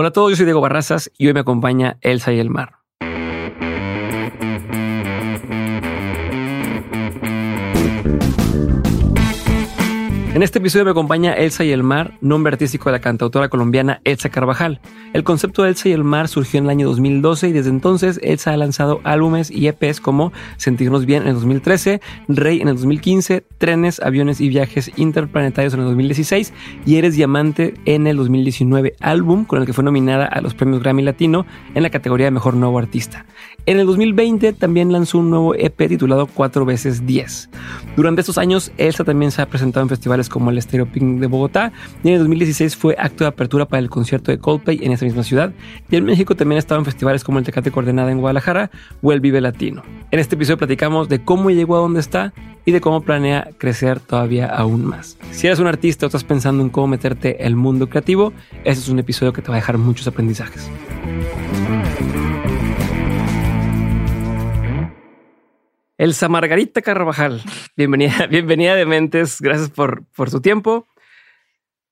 Hola a todos, yo soy Diego Barrazas y hoy me acompaña Elsa y el Mar. En este episodio me acompaña Elsa y el Mar, nombre artístico de la cantautora colombiana Elsa Carvajal. El concepto de Elsa y el Mar surgió en el año 2012 y desde entonces Elsa ha lanzado álbumes y EPs como Sentirnos Bien en el 2013, Rey en el 2015, Trenes, Aviones y Viajes Interplanetarios en el 2016 y Eres Diamante en el 2019, álbum con el que fue nominada a los premios Grammy Latino en la categoría de Mejor Nuevo Artista. En el 2020 también lanzó un nuevo EP titulado 4 veces 10. Durante estos años, Elsa también se ha presentado en festivales como el Stereo Pink de Bogotá y en el 2016 fue acto de apertura para el concierto de Coldplay en esa misma ciudad. Y en México también ha estado en festivales como el Tecate Coordenada en Guadalajara o el Vive Latino. En este episodio platicamos de cómo llegó a donde está y de cómo planea crecer todavía aún más. Si eres un artista o estás pensando en cómo meterte el mundo creativo, este es un episodio que te va a dejar muchos aprendizajes. Elsa Margarita Carvajal, bienvenida, bienvenida de Mentes, gracias por, por tu tiempo.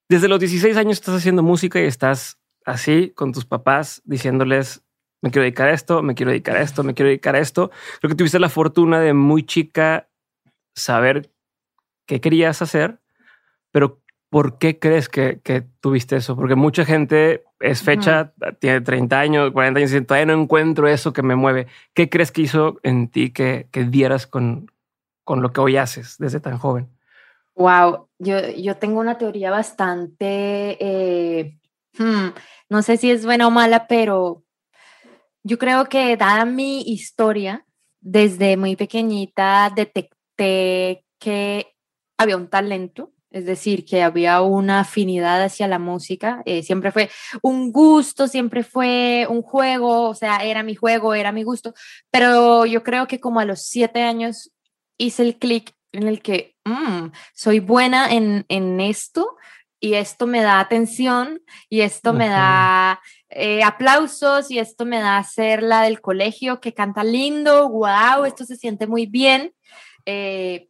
Desde los 16 años estás haciendo música y estás así con tus papás diciéndoles, me quiero dedicar a esto, me quiero dedicar a esto, me quiero dedicar a esto. Creo que tuviste la fortuna de muy chica saber qué querías hacer, pero ¿por qué crees que, que tuviste eso? Porque mucha gente es fecha, tiene 30 años, 40 años y todavía no encuentro eso que me mueve. ¿Qué crees que hizo en ti que, que dieras con, con lo que hoy haces desde tan joven? Wow, yo, yo tengo una teoría bastante, eh, hmm, no sé si es buena o mala, pero yo creo que dada mi historia, desde muy pequeñita detecté que había un talento es decir, que había una afinidad hacia la música, eh, siempre fue un gusto, siempre fue un juego, o sea, era mi juego, era mi gusto, pero yo creo que como a los siete años hice el clic en el que mm, soy buena en, en, esto y esto me da atención y esto me da eh, aplausos y esto me da ser la del colegio que canta lindo, wow, esto se siente muy bien. Eh,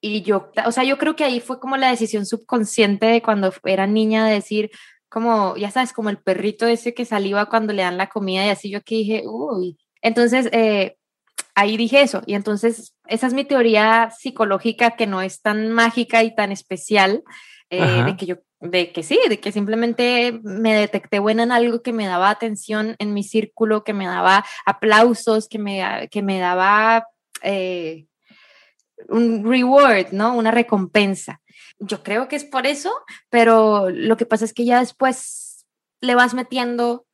y yo, o sea, yo creo que ahí fue como la decisión subconsciente de cuando era niña de decir, como, ya sabes, como el perrito ese que saliva cuando le dan la comida y así yo aquí dije, uy. Entonces, eh, ahí dije eso. Y entonces, esa es mi teoría psicológica que no es tan mágica y tan especial, eh, de que yo, de que sí, de que simplemente me detecté buena en algo que me daba atención en mi círculo, que me daba aplausos, que me, que me daba... Eh, un reward, ¿no? Una recompensa. Yo creo que es por eso, pero lo que pasa es que ya después le vas metiendo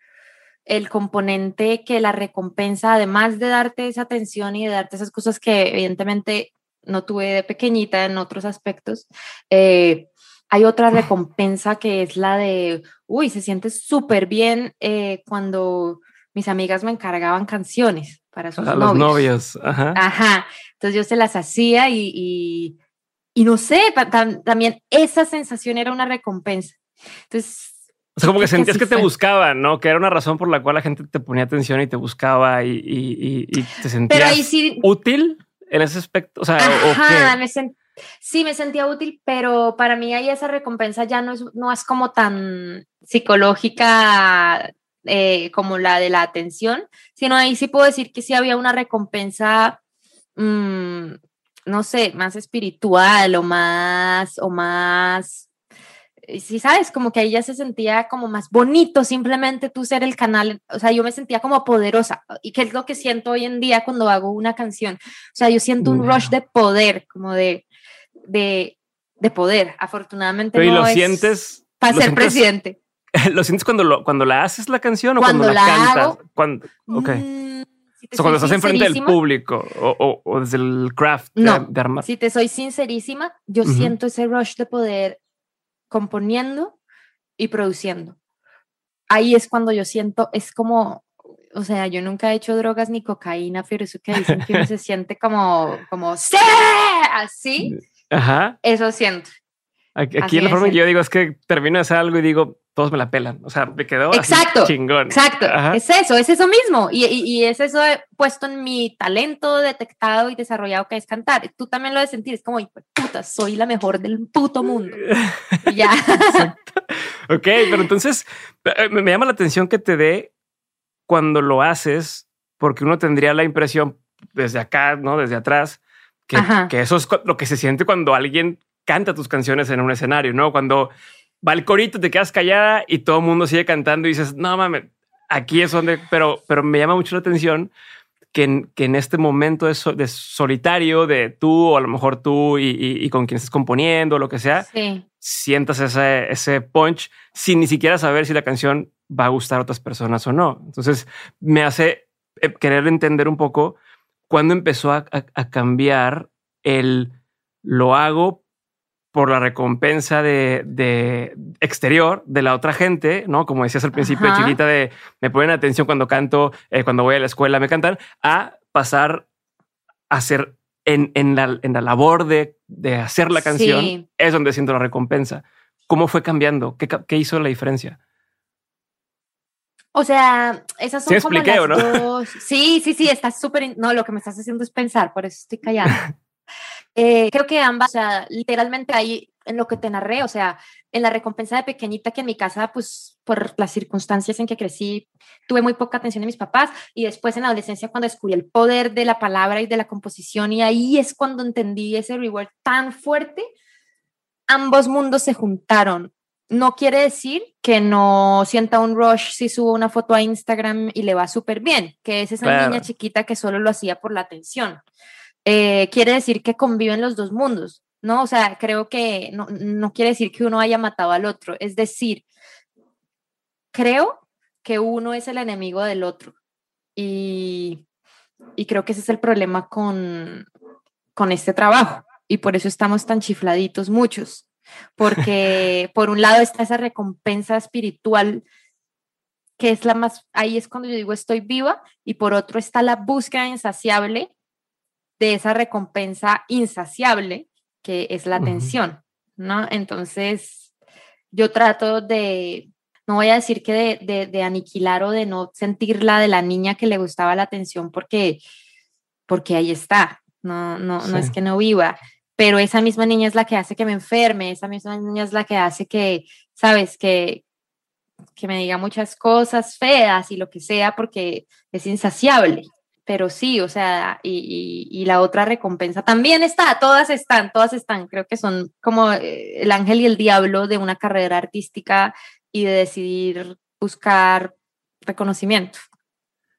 el componente que la recompensa, además de darte esa atención y de darte esas cosas que evidentemente no tuve de pequeñita en otros aspectos, eh, hay otra recompensa que es la de, uy, se siente súper bien eh, cuando mis amigas me encargaban canciones para sus novios. los novios. Ajá. Ajá. Entonces yo se las hacía y, y, no sé, también esa sensación era una recompensa. Entonces... O sea, como que sentías que te buscaban, ¿no? Que era una razón por la cual la gente te ponía atención y te buscaba y, y, y te sentías útil en ese aspecto. O sea, Ajá, me sí, me sentía útil, pero para mí ahí esa recompensa ya no es, no es como tan psicológica eh, como la de la atención, sino ahí sí puedo decir que sí había una recompensa, mm, no sé, más espiritual o más, o más, eh, sí, sabes, como que ahí ya se sentía como más bonito simplemente tú ser el canal, o sea, yo me sentía como poderosa y que es lo que siento hoy en día cuando hago una canción, o sea, yo siento un rush de poder, como de, de, de poder, afortunadamente. Pero no lo sientes para ser presidente. ¿Lo sientes cuando, lo, cuando la haces la canción o cuando, la, cantas? Cuando, okay. Mm, o cuando estás enfrente del público o, o, desde el craft no, de, armar. Si te soy sincerísima, yo siento ese rush de poder componiendo y produciendo. Ahí es cuando yo siento, es como, o sea, yo nunca he hecho drogas ni cocaína, pero eso que dicen que uno se siente como, como, ¡sí! Así. Ajá. Eso siento. Aquí, en la forma que yo digo es que termino de hacer algo y digo, todos me la pelan. O sea, me quedó exacto, chingón. Exacto. Es eso, es eso mismo. Y, y, es eso puesto en mi talento detectado y desarrollado que es cantar. Tú también lo de sentir. Es como, puta, soy la mejor del puto mundo. ya. ok, pero entonces eh, me llama la atención que te dé cuando lo haces, porque uno tendría la impresión desde acá, ¿no? Desde atrás, que, que eso es lo que se siente cuando alguien canta tus canciones en un escenario, ¿no? Cuando va el corito, te quedas callada y todo el mundo sigue cantando y dices, no mames, aquí es donde, pero, pero me llama mucho la atención que en, que en este momento de, solitario de tú o a lo mejor tú y, con quien estés componiendo, lo que sea, sientas ese, ese punch sin ni siquiera saber si la canción va a gustar a otras personas o no. Entonces me hace eh, querer entender un poco cuándo empezó a, a cambiar el lo hago por la recompensa de, exterior de la otra gente, ¿no? Como decías al principio, chiquita, de me ponen atención cuando canto, eh, cuando voy a la escuela me cantan, a pasar a ser en, la, en la, labor de, hacer la canción, es donde siento la recompensa. ¿Cómo fue cambiando? ¿Qué, hizo la diferencia? O sea, esas son como las dos. Sí, sí, sí, está súper. No, lo que me estás haciendo es pensar, por eso estoy callada. Eh, creo que ambas, o sea, literalmente ahí en lo que te narré, o sea, en la recompensa de pequeñita que en mi casa, pues por las circunstancias en que crecí, tuve muy poca atención de mis papás y después en la adolescencia cuando descubrí el poder de la palabra y de la composición y ahí es cuando entendí ese reward tan fuerte, ambos mundos se juntaron. No quiere decir que no sienta un rush si subo una foto a Instagram y le va súper bien, que es esa niña chiquita que solo lo hacía por la atención. Eh, quiere decir que conviven los dos mundos, ¿no? O sea, creo que no, no quiere decir que uno haya matado al otro, es decir, creo que uno es el enemigo del otro. Y, y, creo que ese es el problema con, con este trabajo. Y por eso estamos tan chifladitos muchos. Porque por un lado está esa recompensa espiritual que es la más, ahí es cuando yo digo estoy viva, y por otro está la búsqueda insaciable de esa recompensa insaciable que es la atención, ¿no? Entonces, yo trato de, no voy a decir que de, aniquilar o de no sentirla de la niña que le gustaba la atención porque, porque ahí está, no, no, no es que no viva, pero esa misma niña es la que hace que me enferme, esa misma niña es la que hace que, sabes, que, que me diga muchas cosas feas y lo que sea porque es insaciable pero sí, o sea, y, la otra recompensa también está, todas están, todas están, creo que son como eh, el ángel y el diablo de una carrera artística y de decidir buscar reconocimiento.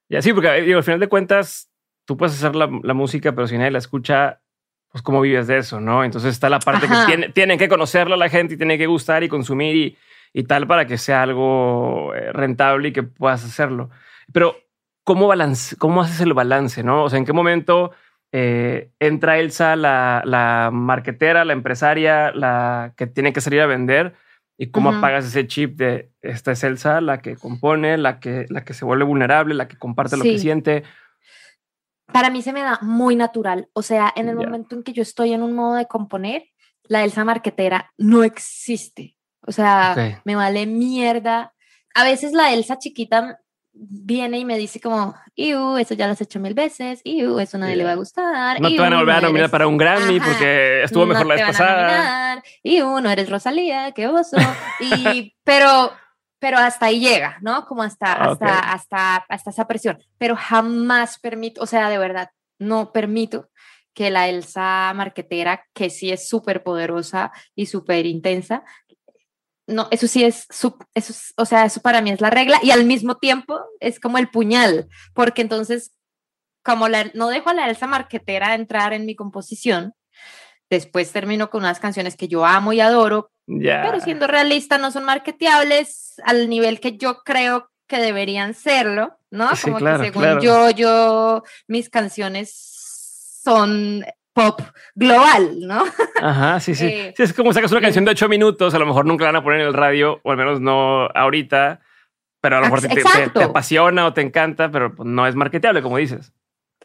Y así, porque al final de cuentas, tú puedes hacer la, música, pero si nadie la escucha, pues cómo vives de eso, ¿no? Entonces está la parte que tiene, tienen que conocerla la gente y tiene que gustar y consumir y, y tal para que sea algo eh, rentable y que puedas hacerlo. Pero ¿cómo, balance, cómo haces el balance? ¿no? O sea, ¿en qué momento eh, entra Elsa, la, la, marquetera, la empresaria, la que tiene que salir a vender? ¿Y cómo apagas ese chip de esta es Elsa, la que compone, la que, la que se vuelve vulnerable, la que comparte lo que siente? Para mí se me da muy natural. O sea, en el momento en que yo estoy en un modo de componer, la Elsa marquetera no existe. O sea, me vale mierda. A veces la Elsa chiquita viene y me dice como, Iu, eso ya lo has hecho mil veces, Iu, eso nadie le va a gustar. No te van a volver a nominar para un Grammy porque estuvo mejor la vez pasada. Iu, no eres Rosalía, qué oso. y, pero, pero hasta ahí llega, ¿no? Como hasta, ah, hasta, hasta, hasta esa presión. Pero jamás permito, o sea, de verdad, no permito que la Elsa marquetera, que sí es súper poderosa y súper intensa, no, eso sí es, eso o sea, eso para mí es la regla y al mismo tiempo es como el puñal, porque entonces, como la, no dejo a la Elsa Marquetera entrar en mi composición, después termino con unas canciones que yo amo y adoro, pero siendo realista no son marketeables al nivel que yo creo que deberían serlo, ¿no? como que según yo, yo, mis canciones son pop global, ¿no? Ajá, sí, sí. Eh, sí es como sacas una canción de ocho minutos, a lo mejor nunca la van a poner en el radio, o al menos no ahorita, pero a lo mejor te, apasiona o te encanta, pero no es marketeable, como dices.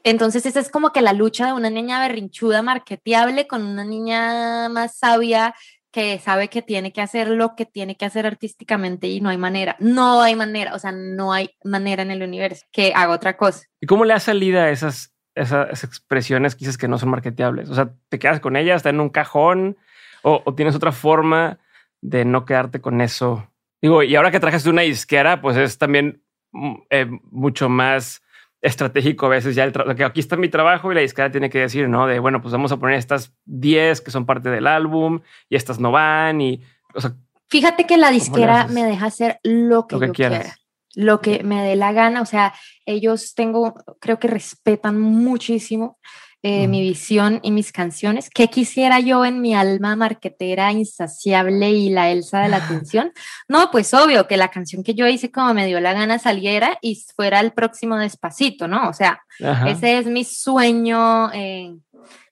Entonces, esa es como que la lucha de una niña berrinchuda marketeable con una niña más sabia que sabe que tiene que hacer lo que tiene que hacer artísticamente y no hay manera, no hay manera, o sea, no hay manera en el universo que haga otra cosa. ¿Y cómo le ha salido a esas esas expresiones que que no son marketeables? O sea, ¿te quedas con ellas, está en un cajón o, tienes otra forma de no quedarte con eso Digo, y ahora que trajes una disquera, pues es también mm, eh, mucho más estratégico a veces ya el que aquí está mi trabajo y la disquera tiene que decir, ¿no? De, bueno, pues vamos a poner estas 10 que son parte del álbum y estas no van y, o sea, Fíjate que la disquera me deja hacer lo que, yo quiera, lo que me dé la gana, o sea, ellos tengo, creo que respetan muchísimo eh, mi visión y mis canciones. ¿Qué quisiera yo en mi alma marquetera insaciable y la Elsa de la atención? No, pues obvio que la canción que yo hice como me dio la gana saliera y fuera el próximo despacito, ¿no? O sea, ese es mi sueño. Eh,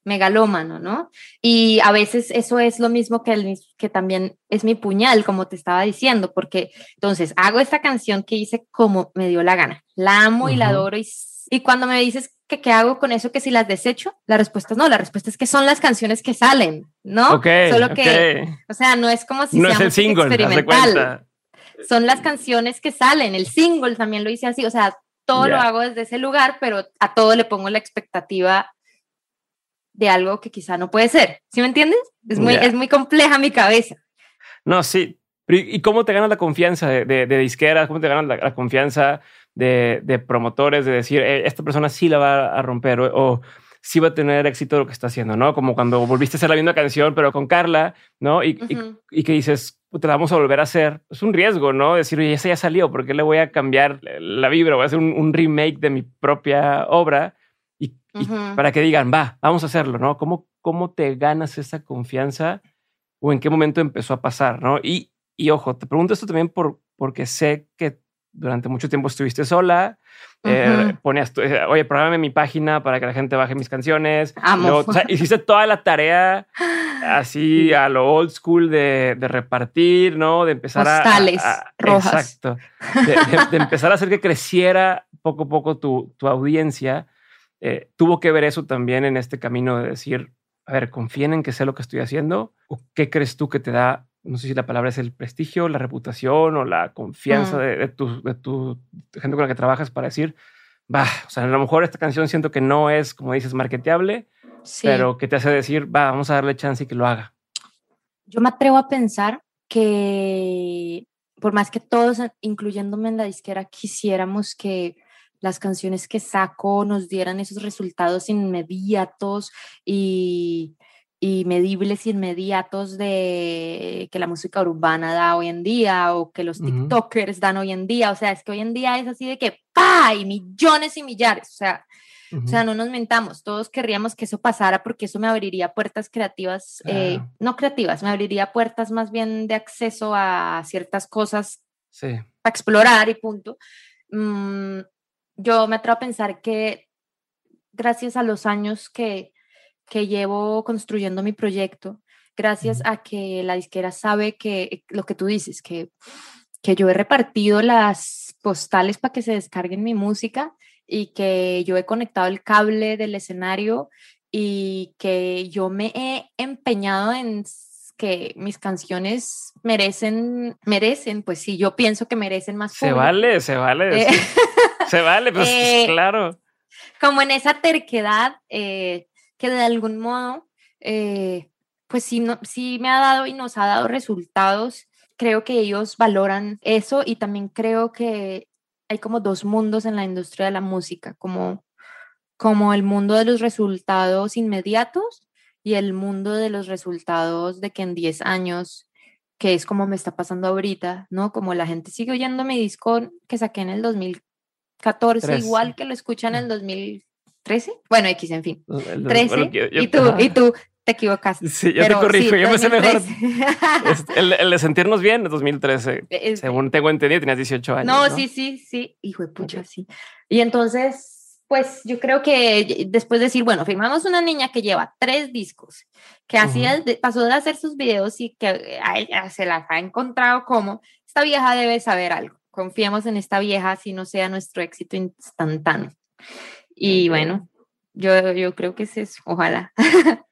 megalómano, ¿no? Y a veces eso es lo mismo que, el, que también es mi puñal, como te estaba diciendo, porque entonces hago esta canción que hice como me dio la gana, la amo y la adoro y, y cuando me dices que qué hago con eso, que si las desecho, la respuesta es no, la respuesta es que son las canciones que salen, ¿no? Ok. Solo que, o sea, no es como si no es el single, experimental. Son las canciones que salen, el single también lo hice así, o sea, todo lo hago desde ese lugar, pero a todo le pongo la expectativa de algo que quizá no puede ser, ¿sí me entiendes? Es muy, es muy compleja mi cabeza. No, sí. ¿Y cómo te ganas la confianza de, de, disqueras? ¿Cómo te ganas la confianza de, promotores, de decir, eh, esta persona sí la va a romper o, sí va a tener éxito lo que está haciendo, ¿no? Como cuando volviste a hacer la misma canción, pero con Carla, ¿no? Y, y, que dices, te la vamos a volver a hacer. Es un riesgo, ¿no? Decir, oye, esa ya salió, ¿por qué le voy a cambiar la vibra? Voy a hacer un, remake de mi propia obra y, para que digan, va, vamos a hacerlo, ¿no? ¿Cómo, ¿Cómo te ganas esa confianza o en qué momento empezó a pasar, ¿no? Y, y ojo, te pregunto esto también por, porque sé que durante mucho tiempo estuviste sola, eh, ponías, eh, oye, programe mi página para que la gente baje mis canciones. o sea, hiciste toda la tarea así a lo old school de, repartir, ¿no? De empezar a, rojas. Exacto. De, empezar a hacer que creciera poco a poco tu, tu audiencia. Eh, tuvo que ver eso también en este camino de decir, a ver, confíen en que sé lo que estoy haciendo. ¿O qué crees tú que te da no sé si la palabra es el prestigio, la reputación o la confianza mm. de, tu, de, tu, gente con la que trabajas para decir, va, o sea, a lo mejor esta canción siento que no es, como dices, marketeable, pero que te hace decir, va, vamos a darle chance y que lo haga. Yo me atrevo a pensar que por más que todos, incluyéndome en la disquera, quisiéramos que las canciones que saco nos dieran esos resultados inmediatos y y medibles inmediatos de que la música urbana da hoy en día o que los TikTokers dan hoy en día. O sea, es que hoy en día es así de que ¡pa! y millones y millares. O sea, o sea, no nos mentamos, todos querríamos que eso pasara porque eso me abriría puertas creativas, eh, no creativas, me abriría puertas más bien de acceso a ciertas cosas sí. a explorar y punto. Mm, yo me atrevo a pensar que gracias a los años que que llevo construyendo mi proyecto, gracias a que la disquera sabe que lo que tú dices, que, que yo he repartido las postales para que se descarguen mi música y que yo he conectado el cable del escenario y que yo me he empeñado en que mis canciones merecen, merecen, pues sí, yo pienso que merecen más. Se vale, se vale. Eh, se vale, pues eh, claro. Como en esa terquedad, eh, que de algún modo, eh, pues sí, no, sí me ha dado y nos ha dado resultados. Creo que ellos valoran eso y también creo que hay como dos mundos en la industria de la música, como, como el mundo de los resultados inmediatos y el mundo de los resultados de que en 10 años, que es como me está pasando ahorita, ¿no? Como la gente sigue oyendo mi disco que saqué en el 2014, igual que lo escuchan en el 2000 13, bueno, X, en fin. 13. y tú, y tú te equivocaste. Sí, yo te corrijo, yo me sé mejor. el, de sentirnos bien, 2013. según tengo entendido, tenías 18 años. No, sí, sí, sí. Hijo de pucha, sí. Y entonces, pues yo creo que después de decir, bueno, firmamos una niña que lleva tres discos, que hacía, pasó de hacer sus videos y que se las ha encontrado como, esta vieja debe saber algo. Confiemos en esta vieja, si no sea nuestro éxito instantáneo. Y bueno, yo, yo creo que es eso, ojalá.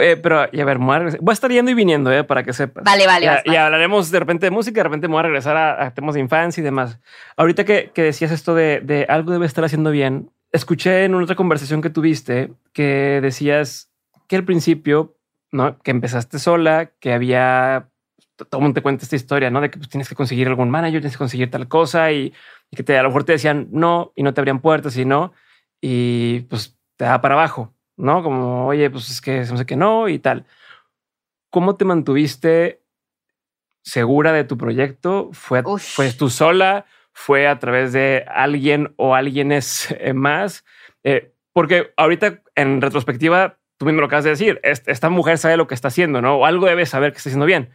Eh, pero, y a ver, voy a, estar yendo y viniendo, eh, para que sepas. Vale, vale. Y, hablaremos de repente de música, de repente me voy a regresar a, temas de infancia y demás. Ahorita que, que decías esto de, de, algo debe estar haciendo bien, escuché en una otra conversación que tuviste que decías que al principio, ¿no? Que empezaste sola, que había todo el mundo te cuenta esta historia, ¿no? De que pues, tienes que conseguir algún manager, tienes que conseguir tal cosa y, que te, a lo mejor te decían no y no te abrían puertas y no, y pues te da para abajo, ¿no? Como, oye, pues es que no sé qué no y tal. ¿Cómo te mantuviste segura de tu proyecto? ¿Fue, fue tú sola? ¿Fue a través de alguien o alguienes eh, más? Eh, porque ahorita en retrospectiva, tú mismo lo acabas de decir, esta mujer sabe lo que está haciendo, ¿no? O algo debe saber que está haciendo bien.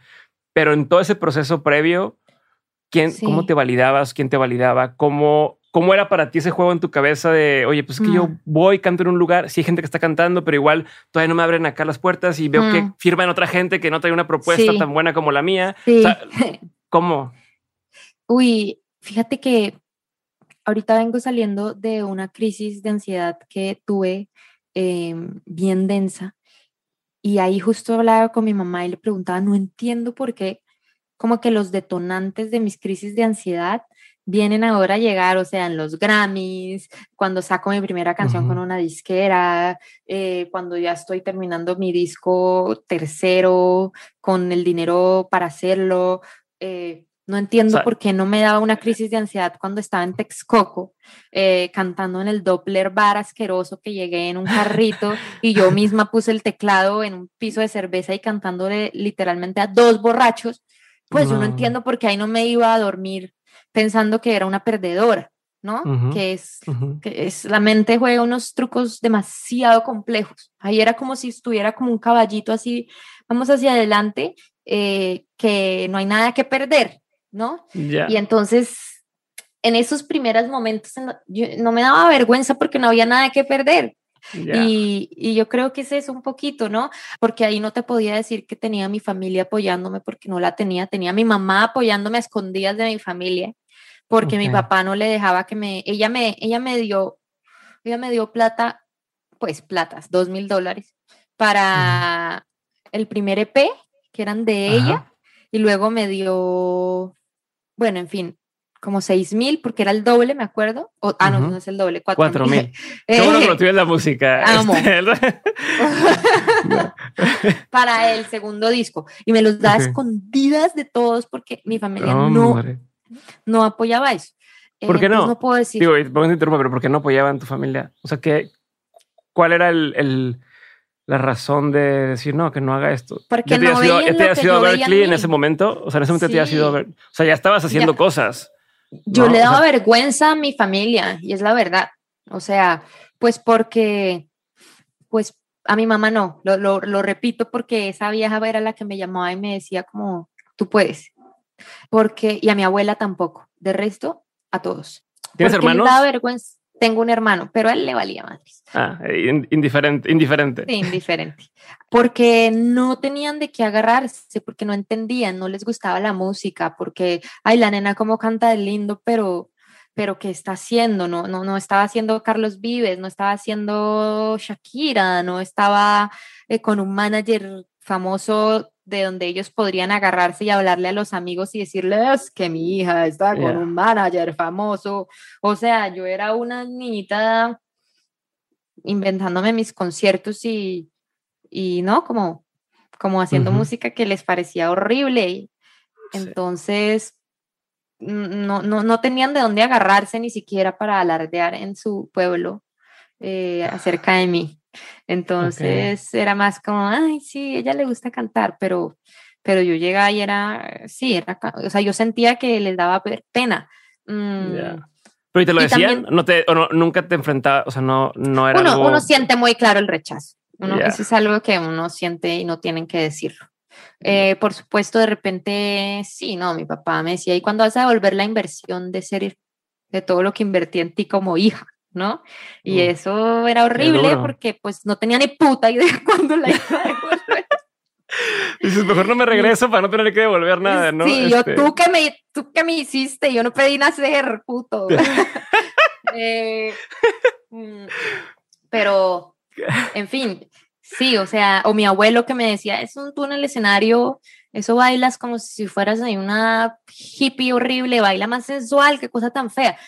Pero en todo ese proceso previo, ¿quién, ¿cómo te validabas? ¿Quién te validaba? ¿Cómo, ¿Cómo era para ti ese juego en tu cabeza de, oye, pues es que yo mm. voy, canto en un lugar, sí hay gente que está cantando, pero igual todavía no me abren acá las puertas y veo que mm. firman otra gente que no trae una propuesta tan buena como la mía. ¿Cómo? Uy, fíjate que ahorita vengo saliendo de una crisis de ansiedad que tuve em, bien densa y ahí justo hablaba con mi mamá y le preguntaba, no entiendo por qué como que los detonantes de mis crisis de ansiedad vienen ahora a llegar, o sea, en los Grammys, cuando saco mi primera canción con una disquera, eh, cuando ya estoy terminando mi disco tercero, con el dinero para hacerlo. Eh, no entiendo por qué no me daba una crisis de ansiedad cuando estaba en Texcoco, eh, cantando en el Doppler bar asqueroso que llegué en un carrito y yo misma puse el teclado en un piso de cerveza y cantándole literalmente a dos borrachos. Pues yo no entiendo por qué ahí no me iba a dormir pensando que era una perdedora, ¿no? que, es, que es, la mente juega unos trucos demasiado complejos. Ahí era como si estuviera como un caballito así, vamos hacia adelante, eh, que no hay nada que perder, ¿no? Y entonces, en esos primeros momentos, no me daba vergüenza porque no había nada que perder. Y, y, yo creo que es eso un poquito, ¿no? Porque ahí no te podía decir que tenía mi familia apoyándome porque no la tenía, tenía mi mamá apoyándome a escondidas de mi familia porque mi papá no le dejaba que me, ella me, ella me dio, ella me dio plata, pues platas, dos mil dólares para el primer EP, que eran de ella, y luego me dio, bueno, en fin, como seis mil, porque era el doble, me acuerdo. ah, no, no es el doble, cuatro, mil. Qué bueno que lo tienes la música. Amo. Este, para el segundo disco. Y me los da escondidas de todos porque mi familia no, no apoyaba eso. ¿Por qué eh, no? Pues no puedo decir. Digo, pero ¿por qué no apoyaban tu familia? O sea, ¿qué, ¿cuál era el, la razón de decir no, que no haga esto? Porque no te has ido a Berkeley en ese momento? O sea, en ese momento te has ido a ver, o sea, ya estabas haciendo cosas. Yo le daba vergüenza a mi familia y es la verdad. O sea, pues porque, pues a mi mamá no, lo, lo, lo repito porque esa vieja era la que me llamaba y me decía como, tú puedes, porque, y a mi abuela tampoco, de resto, a todos. ¿Tienes hermanos? da vergüenza. Tengo un hermano, pero a él le valía madres. Ah, indiferente, indiferente. Sí, indiferente. Porque no tenían de qué agarrarse, porque no entendían, no les gustaba la música, porque, ay, la nena como canta de lindo, pero, pero ¿qué está haciendo? No, no, no estaba haciendo Carlos Vives, no estaba haciendo Shakira, no estaba eh, con un manager famoso de donde ellos podrían agarrarse y hablarle a los amigos y decirles que mi hija está con un manager famoso. O sea, yo era una niñita inventándome mis conciertos y, y no, como, como haciendo música que les parecía horrible. Entonces, no, no, no, tenían de dónde agarrarse ni siquiera para alardear en su pueblo eh, acerca de mí. Entonces era más como, ay, sí, ella le gusta cantar, pero, pero yo llegaba y era, sí, era, o sea, yo sentía que les daba pena. Mm, pero ¿y te lo decían? ¿No te, o no, ¿Nunca te enfrentaba? O sea, no, no era uno, uno siente muy claro el rechazo. Uno, Eso es algo que uno siente y no tienen que decirlo. Eh, por supuesto, de repente, sí, no, mi papá me decía, ¿y cuándo vas a devolver la inversión de ser, de todo lo que invertí en ti como hija? ¿No? Y eso era horrible porque pues no tenía ni puta idea cuándo la iba a devolver. Dices, mejor no me regreso para no tener que devolver nada, ¿no? Sí, yo, este tú que me, tú que me hiciste, yo no pedí nacer, puto. Eh, mm, pero, en fin, sí, o sea, o mi abuelo que me decía, es un tú en el escenario, eso bailas como si fueras ahí una hippie horrible, baila más sensual, qué cosa tan fea.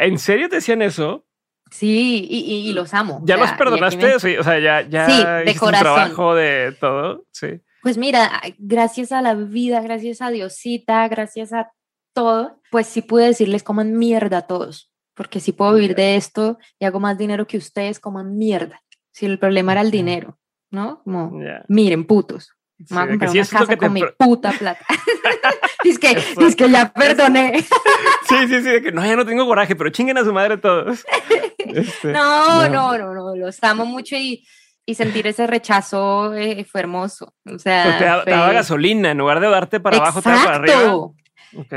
¿En serio te decían eso? Sí, y, y, los amo. ¿Ya los perdonaste? Sí, o sea, ya, ya sí, de corazón. trabajo de todo. Sí. pues mira, gracias a la vida, gracias a Diosita, gracias a todo, pues sí pude decirles coman mierda a todos, porque si puedo vivir de esto y hago más dinero que ustedes, coman mierda. Si el problema era el dinero, ¿no? Como, miren, putos. Sí, a comprar una casa con mi puta plata. es que, ya perdoné. sí, sí, sí, de que no, ya no tengo coraje, pero chinguen a su madre todos. Este, no, no, no, no, los amo mucho y, y sentir ese rechazo eh, fue hermoso. O sea, pues te, daba gasolina, en lugar de darte para abajo, te daba para arriba.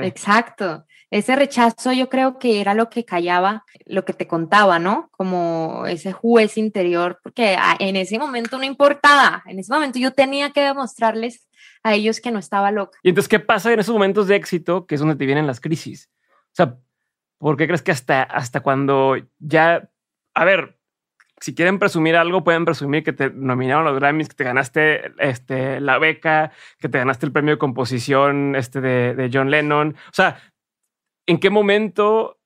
Exacto. Ese rechazo yo creo que era lo que callaba, lo que te contaba, ¿no? Como ese juez interior, porque en ese momento no importaba, en ese momento yo tenía que demostrarles a ellos que no estaba loca. Y entonces, ¿qué pasa en esos momentos de éxito, que es donde te vienen las crisis? O sea, ¿por qué crees que hasta, hasta cuando ya, a ver, si quieren presumir algo, pueden presumir que te nominaron los Grammys, que te ganaste este, la beca, que te ganaste el premio de composición este, de, de John Lennon. O sea, ¿en qué momento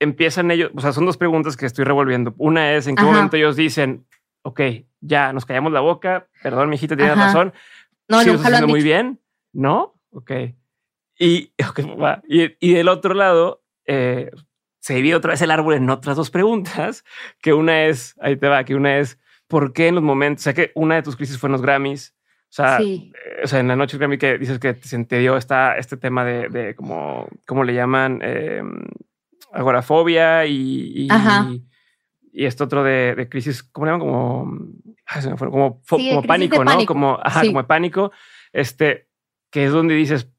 empiezan ellos? O sea, son dos preguntas que estoy revolviendo. Una es, ¿en qué momento ellos dicen, ok, ya nos callamos la boca, perdón, mi hijita tiene razón. No, sí, nunca lo muy bien, ¿no? Ok. Y, y, y del otro lado, eh, se divide otra vez el árbol en otras dos preguntas, que una es, ahí te va, que una es, ¿por qué en los momentos, o sea, que una de tus crisis fue en los Grammys, o sea, eh, o sea, en la noche Grammy que dices que se te dio esta, este tema de, de como, ¿cómo le llaman? Eh, agorafobia y, y, y, esto otro de, de, crisis, ¿cómo le llaman? Como, ay, fue, como, como pánico, ¿no? Como, ajá, como pánico, este, que es donde dices,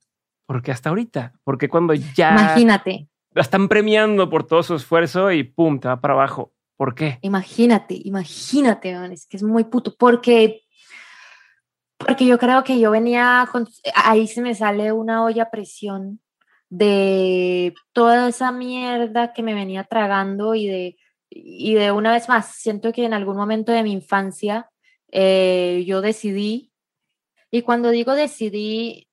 ¿por qué hasta ahorita? Porque cuando ya... Imagínate. La están premiando por todo su esfuerzo y pum, te va para abajo. ¿Por qué? Imagínate, imagínate, es que es muy puto, porque porque yo creo que yo venía, con, ahí se me sale una olla a presión de toda esa mierda que me venía tragando y de, y de una vez más, siento que en algún momento de mi infancia eh, yo decidí, y cuando digo decidí,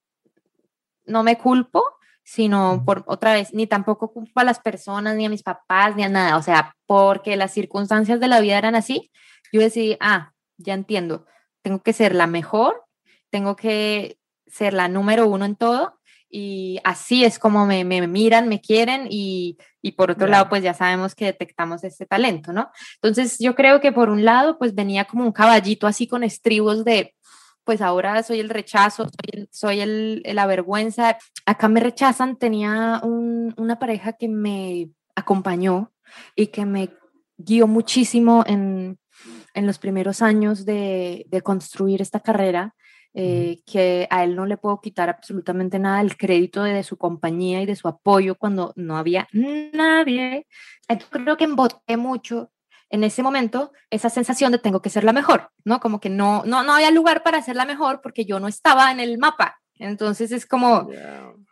no me culpo, sino por otra vez, ni tampoco culpo a las personas, ni a mis papás, ni a nada, o sea, porque las circunstancias de la vida eran así, yo decidí, ah, ya entiendo, tengo que ser la mejor, tengo que ser la número uno en todo y así es como me, miran, me quieren y, por otro lado, pues ya sabemos que detectamos este talento, ¿no? Entonces yo creo que por un lado, pues venía como un caballito así con estribos de, pues ahora soy el rechazo, soy, el, la vergüenza. Acá me rechazan, tenía una pareja que me acompañó y que me guió muchísimo en, en los primeros años de, construir esta carrera, eh, que a él no le puedo quitar absolutamente nada el crédito de, su compañía y de su apoyo cuando no había nadie. Entonces creo que emboté mucho en ese momento esa sensación de tengo que ser la mejor, ¿no? Como que no, no, no había lugar para ser la mejor porque yo no estaba en el mapa. Entonces es como,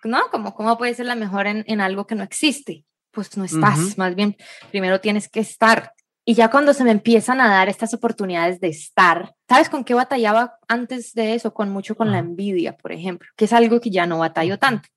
¿no? Como, ¿cómo puedes ser la mejor en, en algo que no existe? Pues no estás, más bien primero tienes que estar. Y ya cuando se me empiezan a dar estas oportunidades de estar, ¿sabes con qué batallaba antes de eso? Con mucho con la envidia, por ejemplo, que es algo que ya no batallo tanto.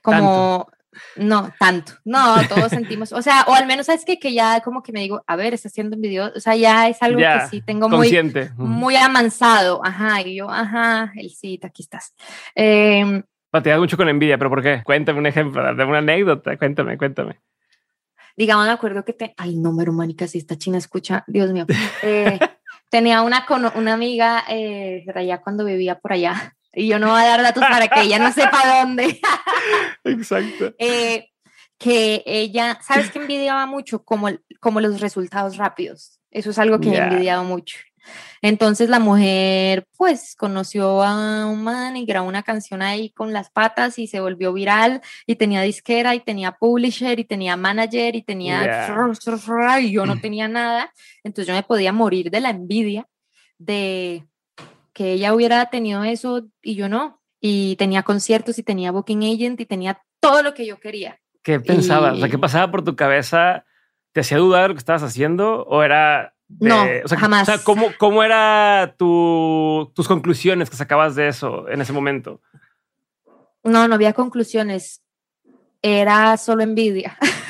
Como, no, tanto, no, todos sentimos, o sea, o al menos sabes que, que ya como que me digo, a ver, está siendo envidioso, o sea, ya es algo que sí tengo muy, muy amansado, ajá, y yo, ajá, el sí, aquí estás. Eh, Bateas mucho con envidia, pero ¿por qué? Cuéntame un ejemplo, dame una anécdota, cuéntame, cuéntame digamos, me acuerdo que te, ay, no, manica, si esta china escucha, Dios mío, eh, tenía una, una amiga eh, allá cuando vivía por allá, y yo no voy a dar datos para que ella no sepa dónde. Exacto. Eh, que ella, ¿sabes que envidiaba mucho? Como, como los resultados rápidos. Eso es algo que yeah. he envidiado mucho. Entonces la mujer pues conoció a un man y grabó una canción ahí con las patas y se volvió viral y tenía disquera y tenía publisher y tenía manager y tenía y yo no tenía nada. Entonces yo me podía morir de la envidia de que ella hubiera tenido eso y yo no. Y tenía conciertos y tenía booking agent y tenía todo lo que yo quería. ¿Qué pensabas? O sea, ¿qué pasaba por tu cabeza? ¿Te hacía dudar lo que estabas haciendo o era no, jamás. O sea, ¿cómo, cómo era tu, tus conclusiones que sacabas de eso en ese momento? No, no había conclusiones. Era solo envidia.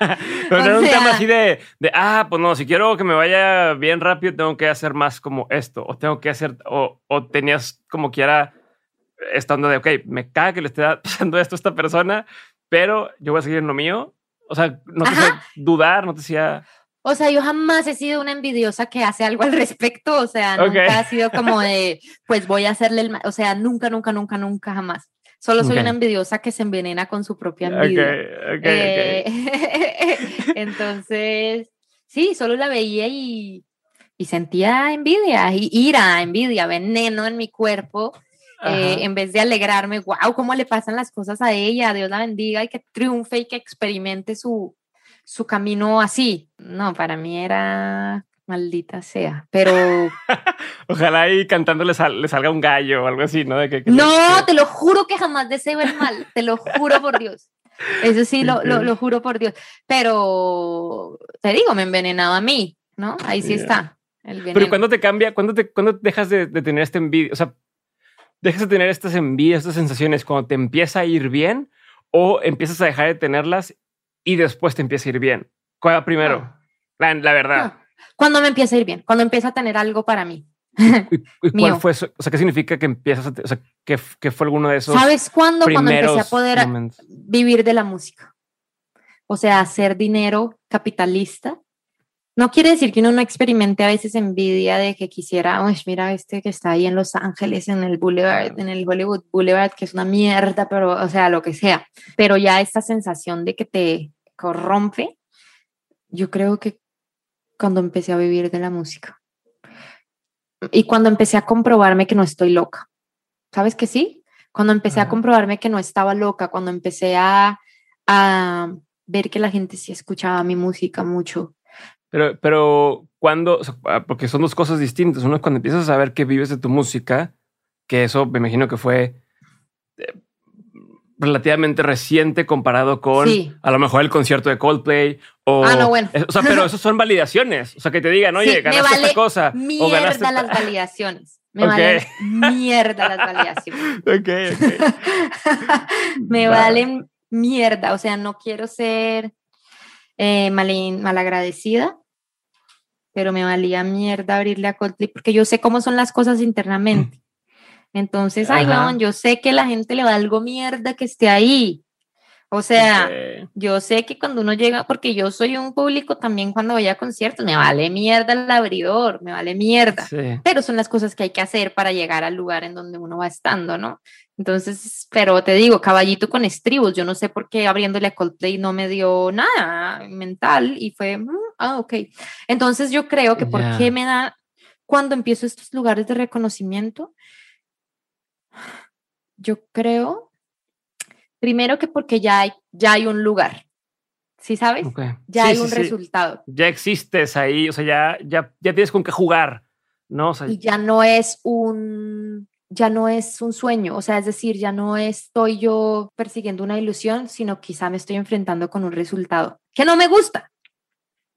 Pero era un tema así de, de, ah, pues no, si quiero que me vaya bien rápido, tengo que hacer más como esto, o tengo que hacer, o, o tenías como quiera estando de, ok, me caga que le esté pasando esto a esta persona, pero yo voy a seguir en lo mío. O sea, no te hacía dudar, no te decía... O sea, yo jamás he sido una envidiosa que hace algo al respecto. O sea, nunca ha sido como de, pues voy a hacerle el... O sea, nunca, nunca, nunca, nunca, jamás. Solo soy una envidiosa que se envenena con su propia envidia. Eh, entonces, sí, solo la veía y, y sentía envidia, y ira, envidia, veneno en mi cuerpo eh, en vez de alegrarme, wow, cómo le pasan las cosas a ella, Dios la bendiga y que triunfe y que experimente su, su camino así. No, para mí era maldita sea, pero... Ojalá ahí cantando le, salga un gallo o algo así, ¿no? De que, no, te lo juro que jamás deseo el mal, te lo juro por Dios. Eso sí, lo, lo, juro por Dios. Pero te digo, me envenenaba a mí, ¿no? Ahí sí está. El Pero ¿cuándo te cambia? ¿Cuándo, te, cuando dejas de, de, tener este envidia? O sea, dejas de tener estas envidias, estas sensaciones cuando te empieza a ir bien o empiezas a dejar de tenerlas y después te empieza a ir bien? ¿Cuál va primero? La, verdad. Cuando me empieza a ir bien, cuando empieza a tener algo para mí. ¿Y, cuál fue eso? O sea, ¿qué significa que empiezas a, o sea, ¿qué, fue alguno de esos? ¿Sabes cuándo? Cuando empecé a poder vivir de la música. O sea, hacer dinero capitalista no quiere decir que uno no experimente a veces envidia de que quisiera, uy, mira este que está ahí en Los Ángeles, en el Boulevard, en el Hollywood Boulevard, que es una mierda, pero, o sea, lo que sea. Pero ya esta sensación de que te corrompe, yo creo que cuando empecé a vivir de la música. Y cuando empecé a comprobarme que no estoy loca. ¿Sabes que sí? Cuando empecé a comprobarme que no estaba loca, cuando empecé a, a ver que la gente sí escuchaba mi música mucho, pero, pero cuando, ah, porque son dos cosas distintas. Uno es cuando empiezas a saber que vives de tu música, que eso me imagino que fue eh, relativamente reciente comparado con a lo mejor el concierto de Coldplay o, ah, no, bueno. o sea, pero eso son validaciones. O sea, que te digan, oye, ganaste esta cosa. Mierda o ganaste las validaciones. Me valen mierda las validaciones. ok, me valen mierda. O sea, no quiero ser eh, mal, malagradecida pero me valía mierda abrirle a Coldplay porque yo sé cómo son las cosas internamente. Entonces, ay, yo sé que la gente le va algo mierda que esté ahí. O sea, yo sé que cuando uno llega, porque yo soy un público también cuando voy a conciertos, me vale mierda el abridor, me vale mierda. Pero son las cosas que hay que hacer para llegar al lugar en donde uno va estando, ¿no? Entonces, pero te digo, caballito con estribos, yo no sé por qué abriéndole a Coldplay no me dio nada mental y fue, mm, ah, ok. Entonces yo creo que por qué me da, cuando empiezo estos lugares de reconocimiento, yo creo Primero que porque ya hay, ya hay un lugar. ¿Sí sabes? Ya hay un resultado. Ya existes ahí, o sea, ya, ya, ya tienes con qué jugar, ¿no? y ya no es un ya no es un sueño, o sea, es decir, ya no estoy yo persiguiendo una ilusión, sino quizá me estoy enfrentando con un resultado que no me gusta.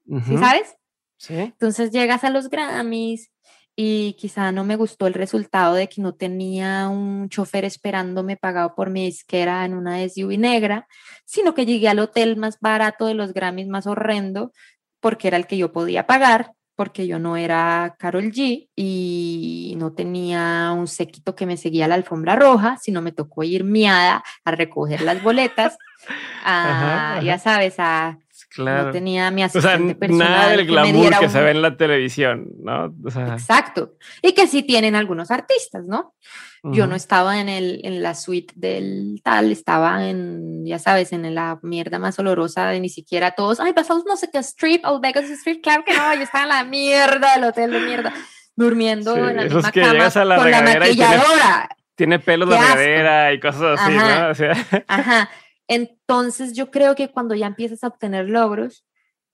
¿Sí sabes? Sí. Entonces llegas a los Grammys y quizá no me gustó el resultado de que no tenía un chofer esperándome pagado por mi disquera en una SUV negra, sino que llegué al hotel más barato de los Grammys, más horrendo, porque era el que yo podía pagar, porque yo no era Carol G y no tenía un séquito que me seguía a la alfombra roja, sino me tocó ir miada a recoger las boletas, ya sabes, a no tenía mi asistente personal. Nada del glamour que, se ve en la televisión, ¿no? Exacto. Y que sí tienen algunos artistas, ¿no? Yo no estaba en, el, en la suite del tal, estaba en, ya sabes, en la mierda más olorosa de ni siquiera todos. Ay, pasamos no sé qué strip, Old Vegas Street. Claro que no, yo estaba en la mierda del hotel de mierda, durmiendo en la misma cama con la maquilladora. Tiene, pelos de regadera y cosas así, ¿no? O sea. Ajá. Entonces yo creo que cuando ya empiezas a obtener logros,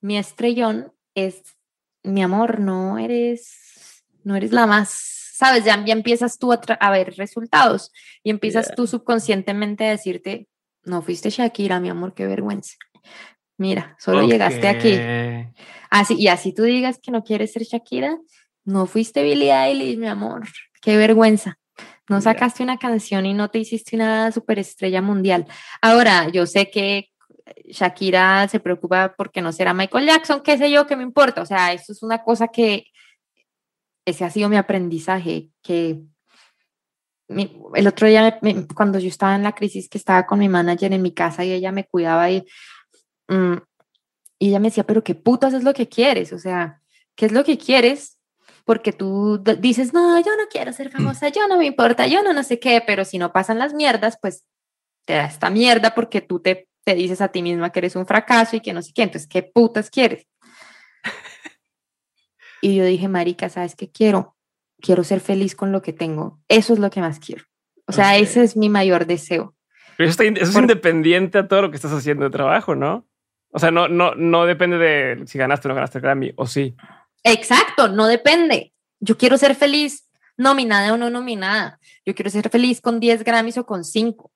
mi estrellón es, mi amor, no eres, no eres la más, sabes, ya, empiezas tú a, ver resultados y empiezas tú subconscientemente a decirte, no fuiste Shakira, mi amor, qué vergüenza. Mira, solo llegaste aquí. Así, y así tú digas que no quieres ser Shakira, no fuiste Billie Eilish, mi amor, qué vergüenza. No sacaste una canción y no te hiciste una superestrella mundial. Ahora, yo sé que Shakira se preocupa porque no será Michael Jackson, qué sé yo, qué me importa. O sea, eso es una cosa que ese ha sido mi aprendizaje, que el otro día cuando yo estaba en la crisis que estaba con mi manager en mi casa y ella me cuidaba y, mm, y ella me decía, pero qué putas es lo que quieres, o sea, ¿qué es lo que quieres? Porque tú dices, no, yo no quiero ser famosa, yo no me importa, yo no no sé qué, pero si no pasan las mierdas, pues te da esta mierda porque tú te, te dices a ti misma que eres un fracaso y que no sé qué, entonces, ¿qué putas quieres? Y yo dije, Marica, ¿sabes qué quiero? Quiero ser feliz con lo que tengo. Eso es lo que más quiero. O sea, ese es mi mayor deseo. Pero eso, es independiente a todo lo que estás haciendo de trabajo, ¿no? O sea, no, no, no depende de si ganaste o no ganaste el Grammy, o sí. Exacto, no depende. Yo quiero ser feliz nominada o no nominada. Yo quiero ser feliz con 10 Grammys o con 5.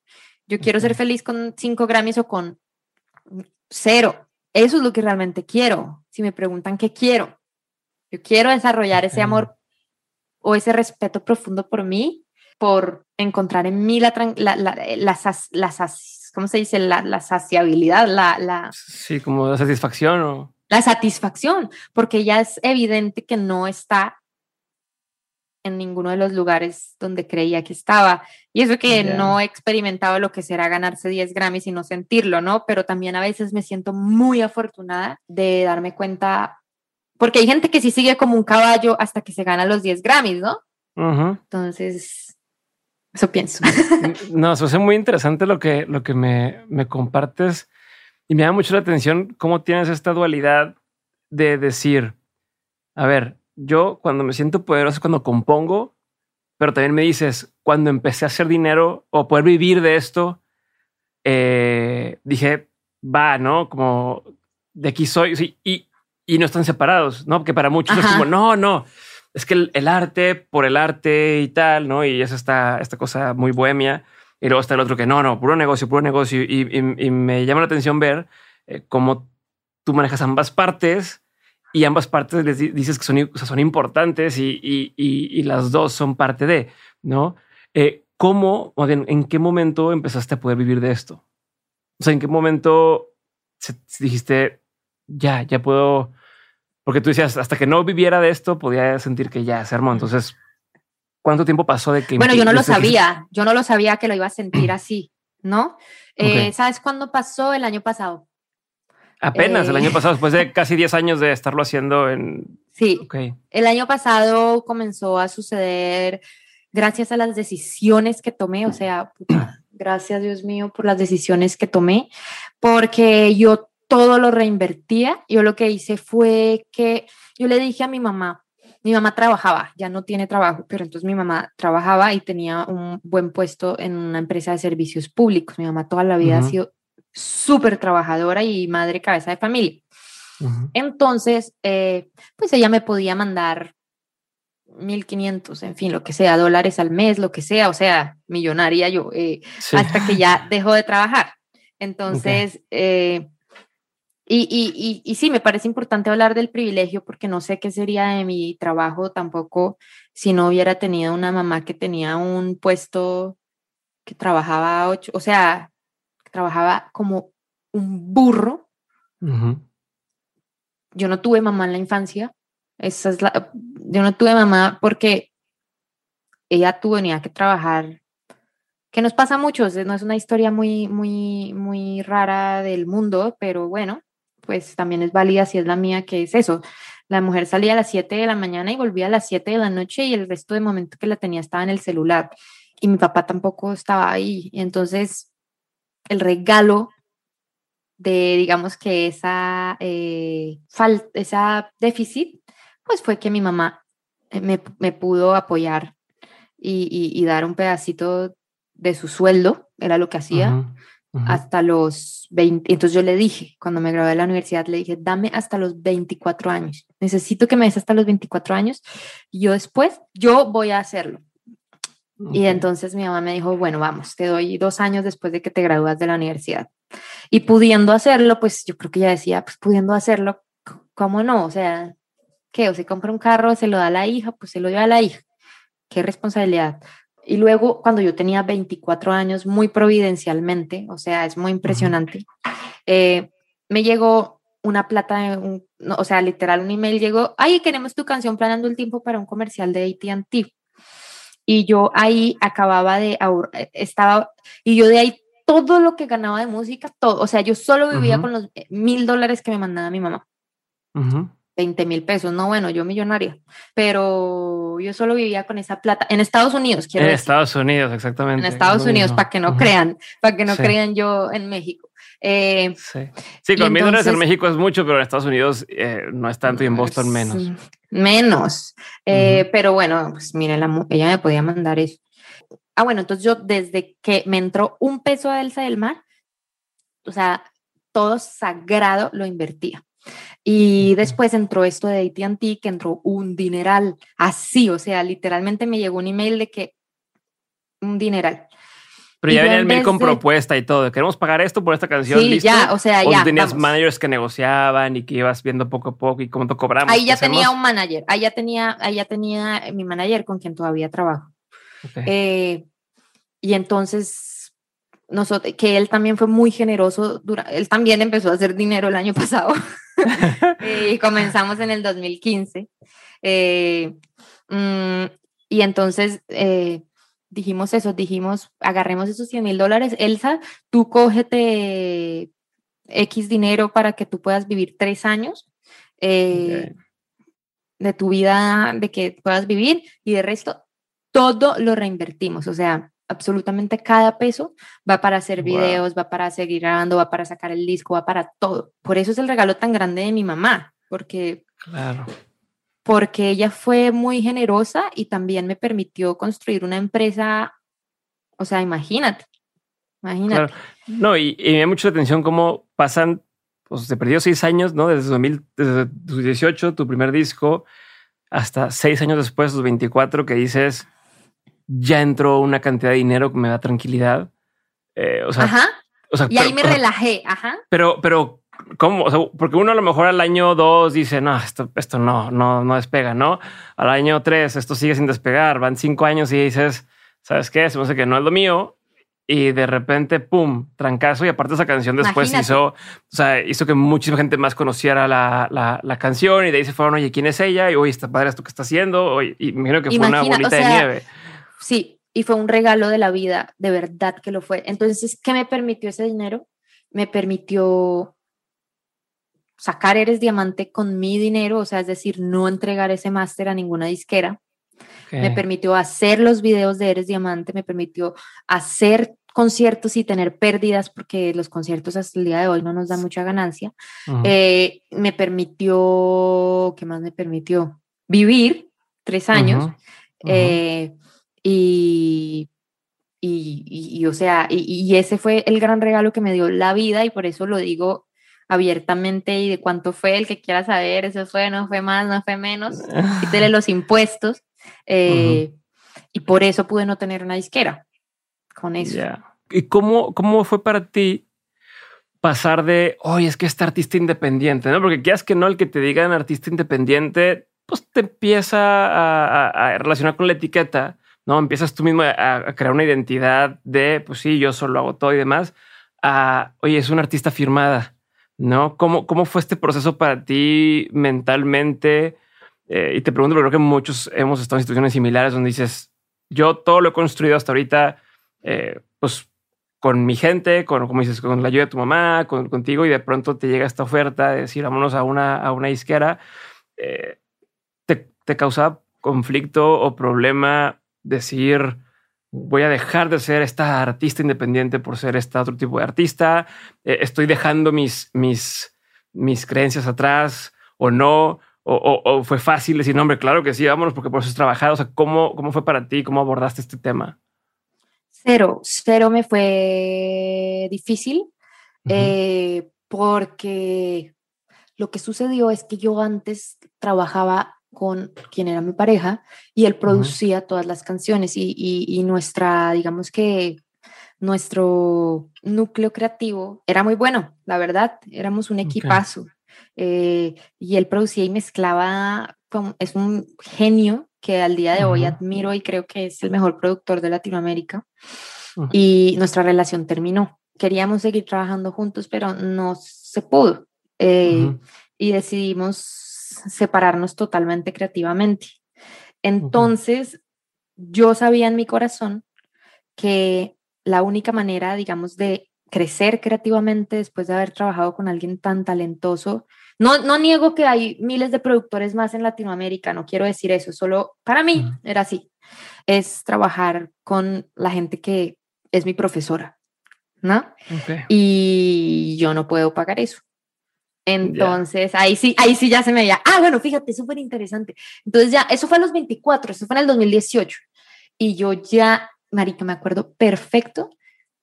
Yo quiero ser feliz con 5 Grammys o con cero. Eso es lo que realmente quiero. Si me preguntan qué quiero, yo quiero desarrollar ese amor o ese respeto profundo por mí, por encontrar en mí la, la, la, ¿cómo se dice? La, la saciabilidad, la, la... Sí, como la satisfacción o... La satisfacción, porque ya es evidente que no está en ninguno de los lugares donde creía que estaba. Y eso que no he experimentado lo que será ganarse 10 Grammys y no sentirlo, ¿no? Pero también a veces me siento muy afortunada de darme cuenta porque hay gente que sí sigue como un caballo hasta que se gana los 10 Grammys, ¿no? Entonces, eso pienso. no, eso es muy interesante lo que, lo que me, me compartes y me da mucho la atención cómo tienes esta dualidad de decir, a ver, yo cuando me siento poderoso cuando compongo, pero también me dices, cuando empecé a hacer dinero o poder vivir de esto, eh, dije, va, ¿no? Como de aquí soy. Sí, y y no están separados, ¿no? Porque para muchos es como, no, no, es que el, arte por el arte y tal, ¿no? Y es esta, esta cosa muy bohemia. Y luego está el otro que no, no, puro negocio, puro negocio. Y, y, me llama la atención ver eh, cómo tú manejas ambas partes y ambas partes les dices que son, son importantes y, y, las dos son parte de, ¿no? Eh, ¿Cómo, o bien, en qué momento empezaste a poder vivir de esto? O sea, ¿en qué momento dijiste, ya, ya puedo, porque tú decías, hasta que no viviera de esto, podía sentir que ya se armó. Entonces, ¿cuánto tiempo pasó de que... Bueno, yo no lo sabía, yo no lo sabía que lo iba a sentir así, ¿no? Eh, ¿Sabes cuándo pasó? El año pasado. Apenas el año eh, pasado, después de casi 10 años de estarlo haciendo en... Sí, okay. el año pasado comenzó a suceder gracias a las decisiones que tomé, o sea, gracias Dios mío por las decisiones que tomé, porque yo todo lo reinvertía. Yo lo que hice fue que yo le dije a mi mamá, mi mamá trabajaba, ya no tiene trabajo, pero entonces mi mamá trabajaba y tenía un buen puesto en una empresa de servicios públicos. Mi mamá toda la vida ha sido súper trabajadora y madre cabeza de familia. Entonces, eh, pues ella me podía mandar 1500, en fin, lo que sea, dólares al mes, lo que sea, o sea, millonaria yo, eh, hasta que ya dejó de trabajar. Entonces, eh, y, y, y, sí, me parece importante hablar del privilegio porque no sé qué sería de mi trabajo tampoco si no hubiera tenido una mamá que tenía un puesto que trabajaba ocho, o sea, trabajaba como un burro. Yo no tuve mamá en la infancia. Esa es la, yo no tuve mamá porque ella tuvo tenía que trabajar que nos pasa mucho, no es una historia muy, muy, muy rara del mundo, pero bueno, pues también es válida si es la mía, que es eso. La mujer salía a las 7 de la mañana y volvía a las 7 de la noche y el resto de momento que la tenía estaba en el celular. Y mi papá tampoco estaba ahí. Entonces, el regalo de, digamos que esa, eh, falta, esa déficit, pues fue que mi mamá eh, me, me pudo apoyar y, dar un pedacito de su sueldo, era lo que hacía hasta los 20. Entonces yo le dije, cuando me gradué de la universidad, le dije, dame hasta los 24 años. Necesito que me des hasta los 24 años. Y yo después, yo voy a hacerlo. Y entonces mi mamá me dijo, bueno, vamos, te doy dos años después de que te gradúas de la universidad. Y pudiendo hacerlo, pues yo creo que ya decía, pues pudiendo hacerlo, ¿cómo no? O sea, ¿qué? O se compra un carro, se lo da a la hija, pues se lo dio a la hija. Qué responsabilidad. Y luego, cuando yo tenía 24 años, muy providencialmente, o sea, es muy impresionante, Eh, me llegó una plata, o sea, literal, un email llegó, ay, queremos tu canción planeando el tiempo para un comercial de ATT. Y yo ahí acababa de, eh, estaba, y yo de ahí todo lo que ganaba de música, todo, o sea, yo solo vivía con los mil dólares que me mandaba mi mamá. 20 mil pesos, no, bueno, yo millonaria, pero yo solo vivía con esa plata en Estados Unidos. Quiero en Estados Unidos, exactamente. En Estados Unidos, para que no crean, para que no crean yo en México. Eh, sí. sí, con mil dólares en México es mucho, pero en Estados Unidos eh, no es tanto y en Boston menos. Menos. Eh, pero bueno, pues mire, ella me podía mandar eso. Ah, bueno, entonces yo desde que me entró un peso a Elsa del Mar, o sea, todo sagrado lo invertía. Y después entró esto de ATT, que entró un dineral, así, o sea, literalmente me llegó un email de que un dineral. Pero ya venía el mail con propuesta y todo. Queremos pagar esto por esta canción. Sí, ya, o sea, ya. tenías managers que negociaban y que ibas viendo poco a poco y cómo te cobramos. Ahí ya tenía un manager. Ahí ya tenía, ahí ya tenía mi manager con quien todavía trabajo. Eh, y entonces nosotros, que él también fue muy generoso, él también empezó a hacer dinero el año pasado y comenzamos en el 2015. Eh, mm, y entonces eh, dijimos eso, dijimos, agarremos esos 100 mil dólares, Elsa, tú cógete X dinero para que tú puedas vivir tres años. Eh, de tu vida, de que puedas vivir y de resto, todo lo reinvertimos. O sea, absolutamente cada peso va para hacer videos, va para seguir grabando, va para sacar el disco, va para todo. Por eso es el regalo tan grande de mi mamá, porque claro. porque ella fue muy generosa y también me permitió construir una empresa, o sea, imagínate. Imagínate. No, y, me da mucha atención cómo pasan, pues se perdió seis años, ¿no? Desde 2018, tu primer disco, hasta seis años después, tus 24, que dices, ya entró una cantidad de dinero que me da tranquilidad. Eh, o sea, ajá. y ahí me relajé, ajá. Pero, pero, ¿cómo? O sea, porque uno a lo mejor al año dos dice, no, esto, esto no, no, no despega, ¿no? Al año tres, esto sigue sin despegar. Van cinco años y dices, ¿sabes qué? Se me hace que no es lo mío. Y de repente, pum, trancazo. Y aparte esa canción después hizo, o sea, hizo que muchísima gente más conociera la, la, la, canción y de ahí se fueron, oye, ¿quién es ella? Y oye, está padre esto que está haciendo. y me imagino que fue una bolita de nieve. Sí, y fue un regalo de la vida, de verdad que lo fue. Entonces, ¿qué me permitió ese dinero? Me permitió sacar Eres Diamante con mi dinero, o sea, es decir, no entregar ese máster a ninguna disquera. Me permitió hacer los videos de Eres Diamante, me permitió hacer conciertos y tener pérdidas, porque los conciertos hasta el día de hoy no nos dan mucha ganancia. Eh, me permitió, ¿qué más me permitió? Vivir tres años. Eh, y, y, o sea, y, ese fue el gran regalo que me dio la vida y por eso lo digo abiertamente y de cuánto fue el que quiera saber, eso fue, no fue más, no fue menos, quítele los impuestos eh, y por eso pude no tener una disquera con eso. ¿Y cómo, cómo fue para ti pasar de, oye, es que este artista independiente, ¿no? Porque quieras que no, el que te digan artista independiente, pues te empieza a relacionar con la etiqueta ¿no? Empiezas tú mismo a, crear una identidad de, pues sí, yo solo hago todo y demás, a, oye, es una artista firmada, ¿no? ¿Cómo, cómo fue este proceso para ti mentalmente? Eh, y te pregunto, pero creo que muchos hemos estado en situaciones similares donde dices, yo todo lo he construido hasta ahorita, eh, pues con mi gente, con, como dices, con la ayuda de tu mamá, con, contigo, y de pronto te llega esta oferta de decir, vámonos a una, a una disquera, eh, te, te causa conflicto o problema decir, voy a dejar de ser esta artista independiente por ser este otro tipo de artista, eh, estoy dejando mis, mis, mis creencias atrás o no, o, fue fácil decir, no, hombre, claro que sí, vámonos porque por eso es trabajado. O sea, ¿cómo, ¿cómo fue para ti? ¿Cómo abordaste este tema? Cero, cero me fue difícil eh, porque lo que sucedió es que yo antes trabajaba con quien era mi pareja y él producía todas las canciones y, nuestra, digamos que nuestro núcleo creativo era muy bueno, la verdad, éramos un equipazo. Eh, y él producía y mezclaba, es un genio que al día de hoy admiro y creo que es el mejor productor de Latinoamérica. Y nuestra relación terminó. queríamos seguir trabajando juntos, pero no se pudo. Eh, y decidimos separarnos totalmente creativamente. Entonces, yo sabía en mi corazón que la única manera, digamos, de crecer creativamente después de haber trabajado con alguien tan talentoso, no, no niego que hay miles de productores más en Latinoamérica, no quiero decir eso, solo para mí era así, es trabajar con la gente que es mi profesora, ¿no? Y yo no puedo pagar eso. Entonces, ahí sí, ahí sí ya se me veía, ah, bueno, fíjate, súper interesante. Entonces ya, eso fue a los 24, eso fue en el 2018. Y yo ya, marica, me acuerdo perfecto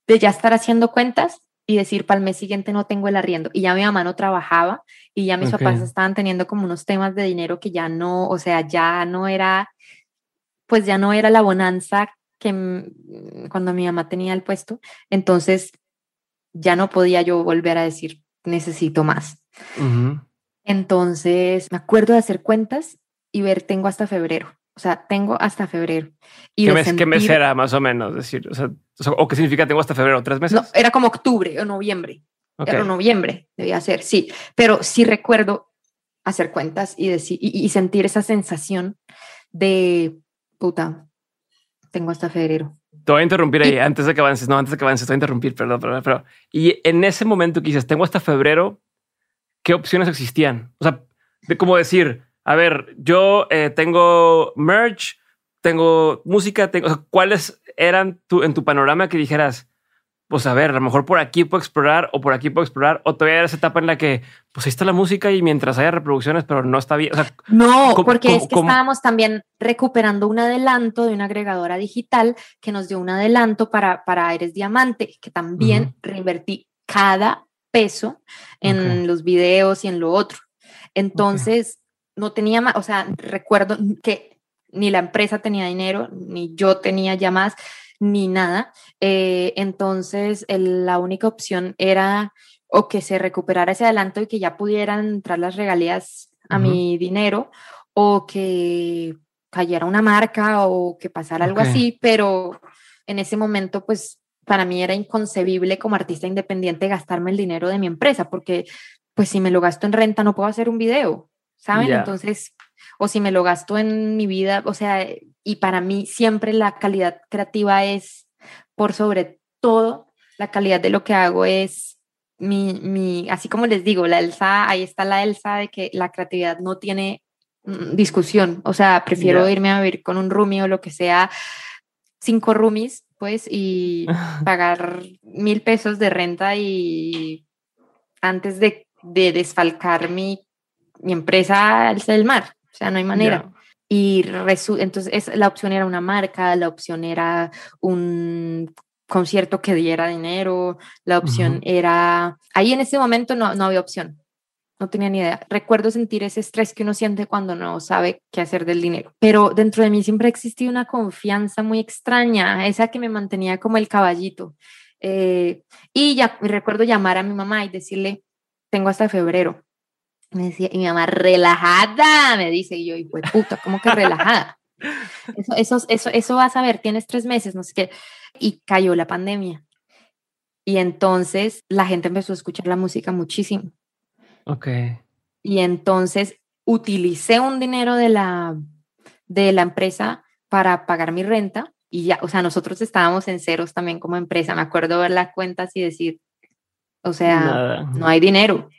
de ya estar haciendo cuentas y decir, para el mes siguiente no tengo el arriendo. Y ya mi mamá no trabajaba y ya mis papás estaban teniendo como unos temas de dinero que ya no, o sea, ya no era, pues ya no era la bonanza que cuando mi mamá tenía el puesto. Entonces, ya no podía yo volver a decir, necesito más. Entonces, me acuerdo de hacer cuentas y ver, tengo hasta febrero. O sea, tengo hasta febrero. Y ¿Qué, mes, ¿Qué, mes, era más o menos? Decir, o, sea, o, qué significa tengo hasta febrero? ¿Tres meses? No, era como octubre o noviembre. Era noviembre, debía ser, sí. Pero sí recuerdo hacer cuentas y, decir, y, sentir esa sensación de puta, tengo hasta febrero. Te voy a interrumpir ahí antes de que avances. No, antes de que avances, te voy a interrumpir, perdón, perdón, pero. Y en ese momento que dices, tengo hasta febrero, ¿qué opciones existían? O sea, de cómo decir, a ver, yo eh, tengo merch, tengo música, tengo, ¿cuáles eran tu, en tu panorama que dijeras, pues a ver, a lo mejor por aquí puedo explorar o por aquí puedo explorar, o todavía era esa etapa en la que, pues ahí está la música y mientras haya reproducciones, pero no está bien. no, porque es que estábamos también recuperando un adelanto de una agregadora digital que nos dio un adelanto para, para Aires Diamante, que también reinvertí cada peso en los videos y en lo otro. Entonces, no tenía más, o sea, recuerdo que ni la empresa tenía dinero, ni yo tenía ya más, ni nada. Eh, entonces, la única opción era o que se recuperara ese adelanto y que ya pudieran entrar las regalías a mi dinero, o que cayera una marca o que pasara algo así, pero en ese momento, pues para mí era inconcebible como artista independiente gastarme el dinero de mi empresa, porque pues si me lo gasto en renta no puedo hacer un video, ¿saben? Entonces, o si me lo gasto en mi vida, o sea, y para mí siempre la calidad creativa es, por sobre todo, la calidad de lo que hago es mi, mi, así como les digo, la Elsa, ahí está la Elsa de que la creatividad no tiene mm, discusión, o sea, prefiero irme a vivir con un roomie o lo que sea, cinco roomies, pues, y pagar mil pesos de renta y antes de, de desfalcar mi mi empresa es el mar, o sea, no hay manera. Y entonces la opción era una marca, la opción era un concierto que diera dinero, la opción era... Ahí en ese momento no, no había opción, no tenía ni idea. Recuerdo sentir ese estrés que uno siente cuando no sabe qué hacer del dinero. Pero dentro de mí siempre existía una confianza muy extraña, esa que me mantenía como el caballito. Eh, y ya recuerdo llamar a mi mamá y decirle, tengo hasta febrero. Me decía, y mi mamá, relajada, me dice, y yo, y pues puta, ¿cómo que relajada? Eso, eso, eso, eso vas a ver, tienes tres meses, no sé qué. Y cayó la pandemia. Y entonces la gente empezó a escuchar la música muchísimo. Ok. Y entonces utilicé un dinero de la, de la empresa para pagar mi renta y ya, o sea, nosotros estábamos en ceros también como empresa. Me acuerdo ver las cuentas y decir, o sea, no hay dinero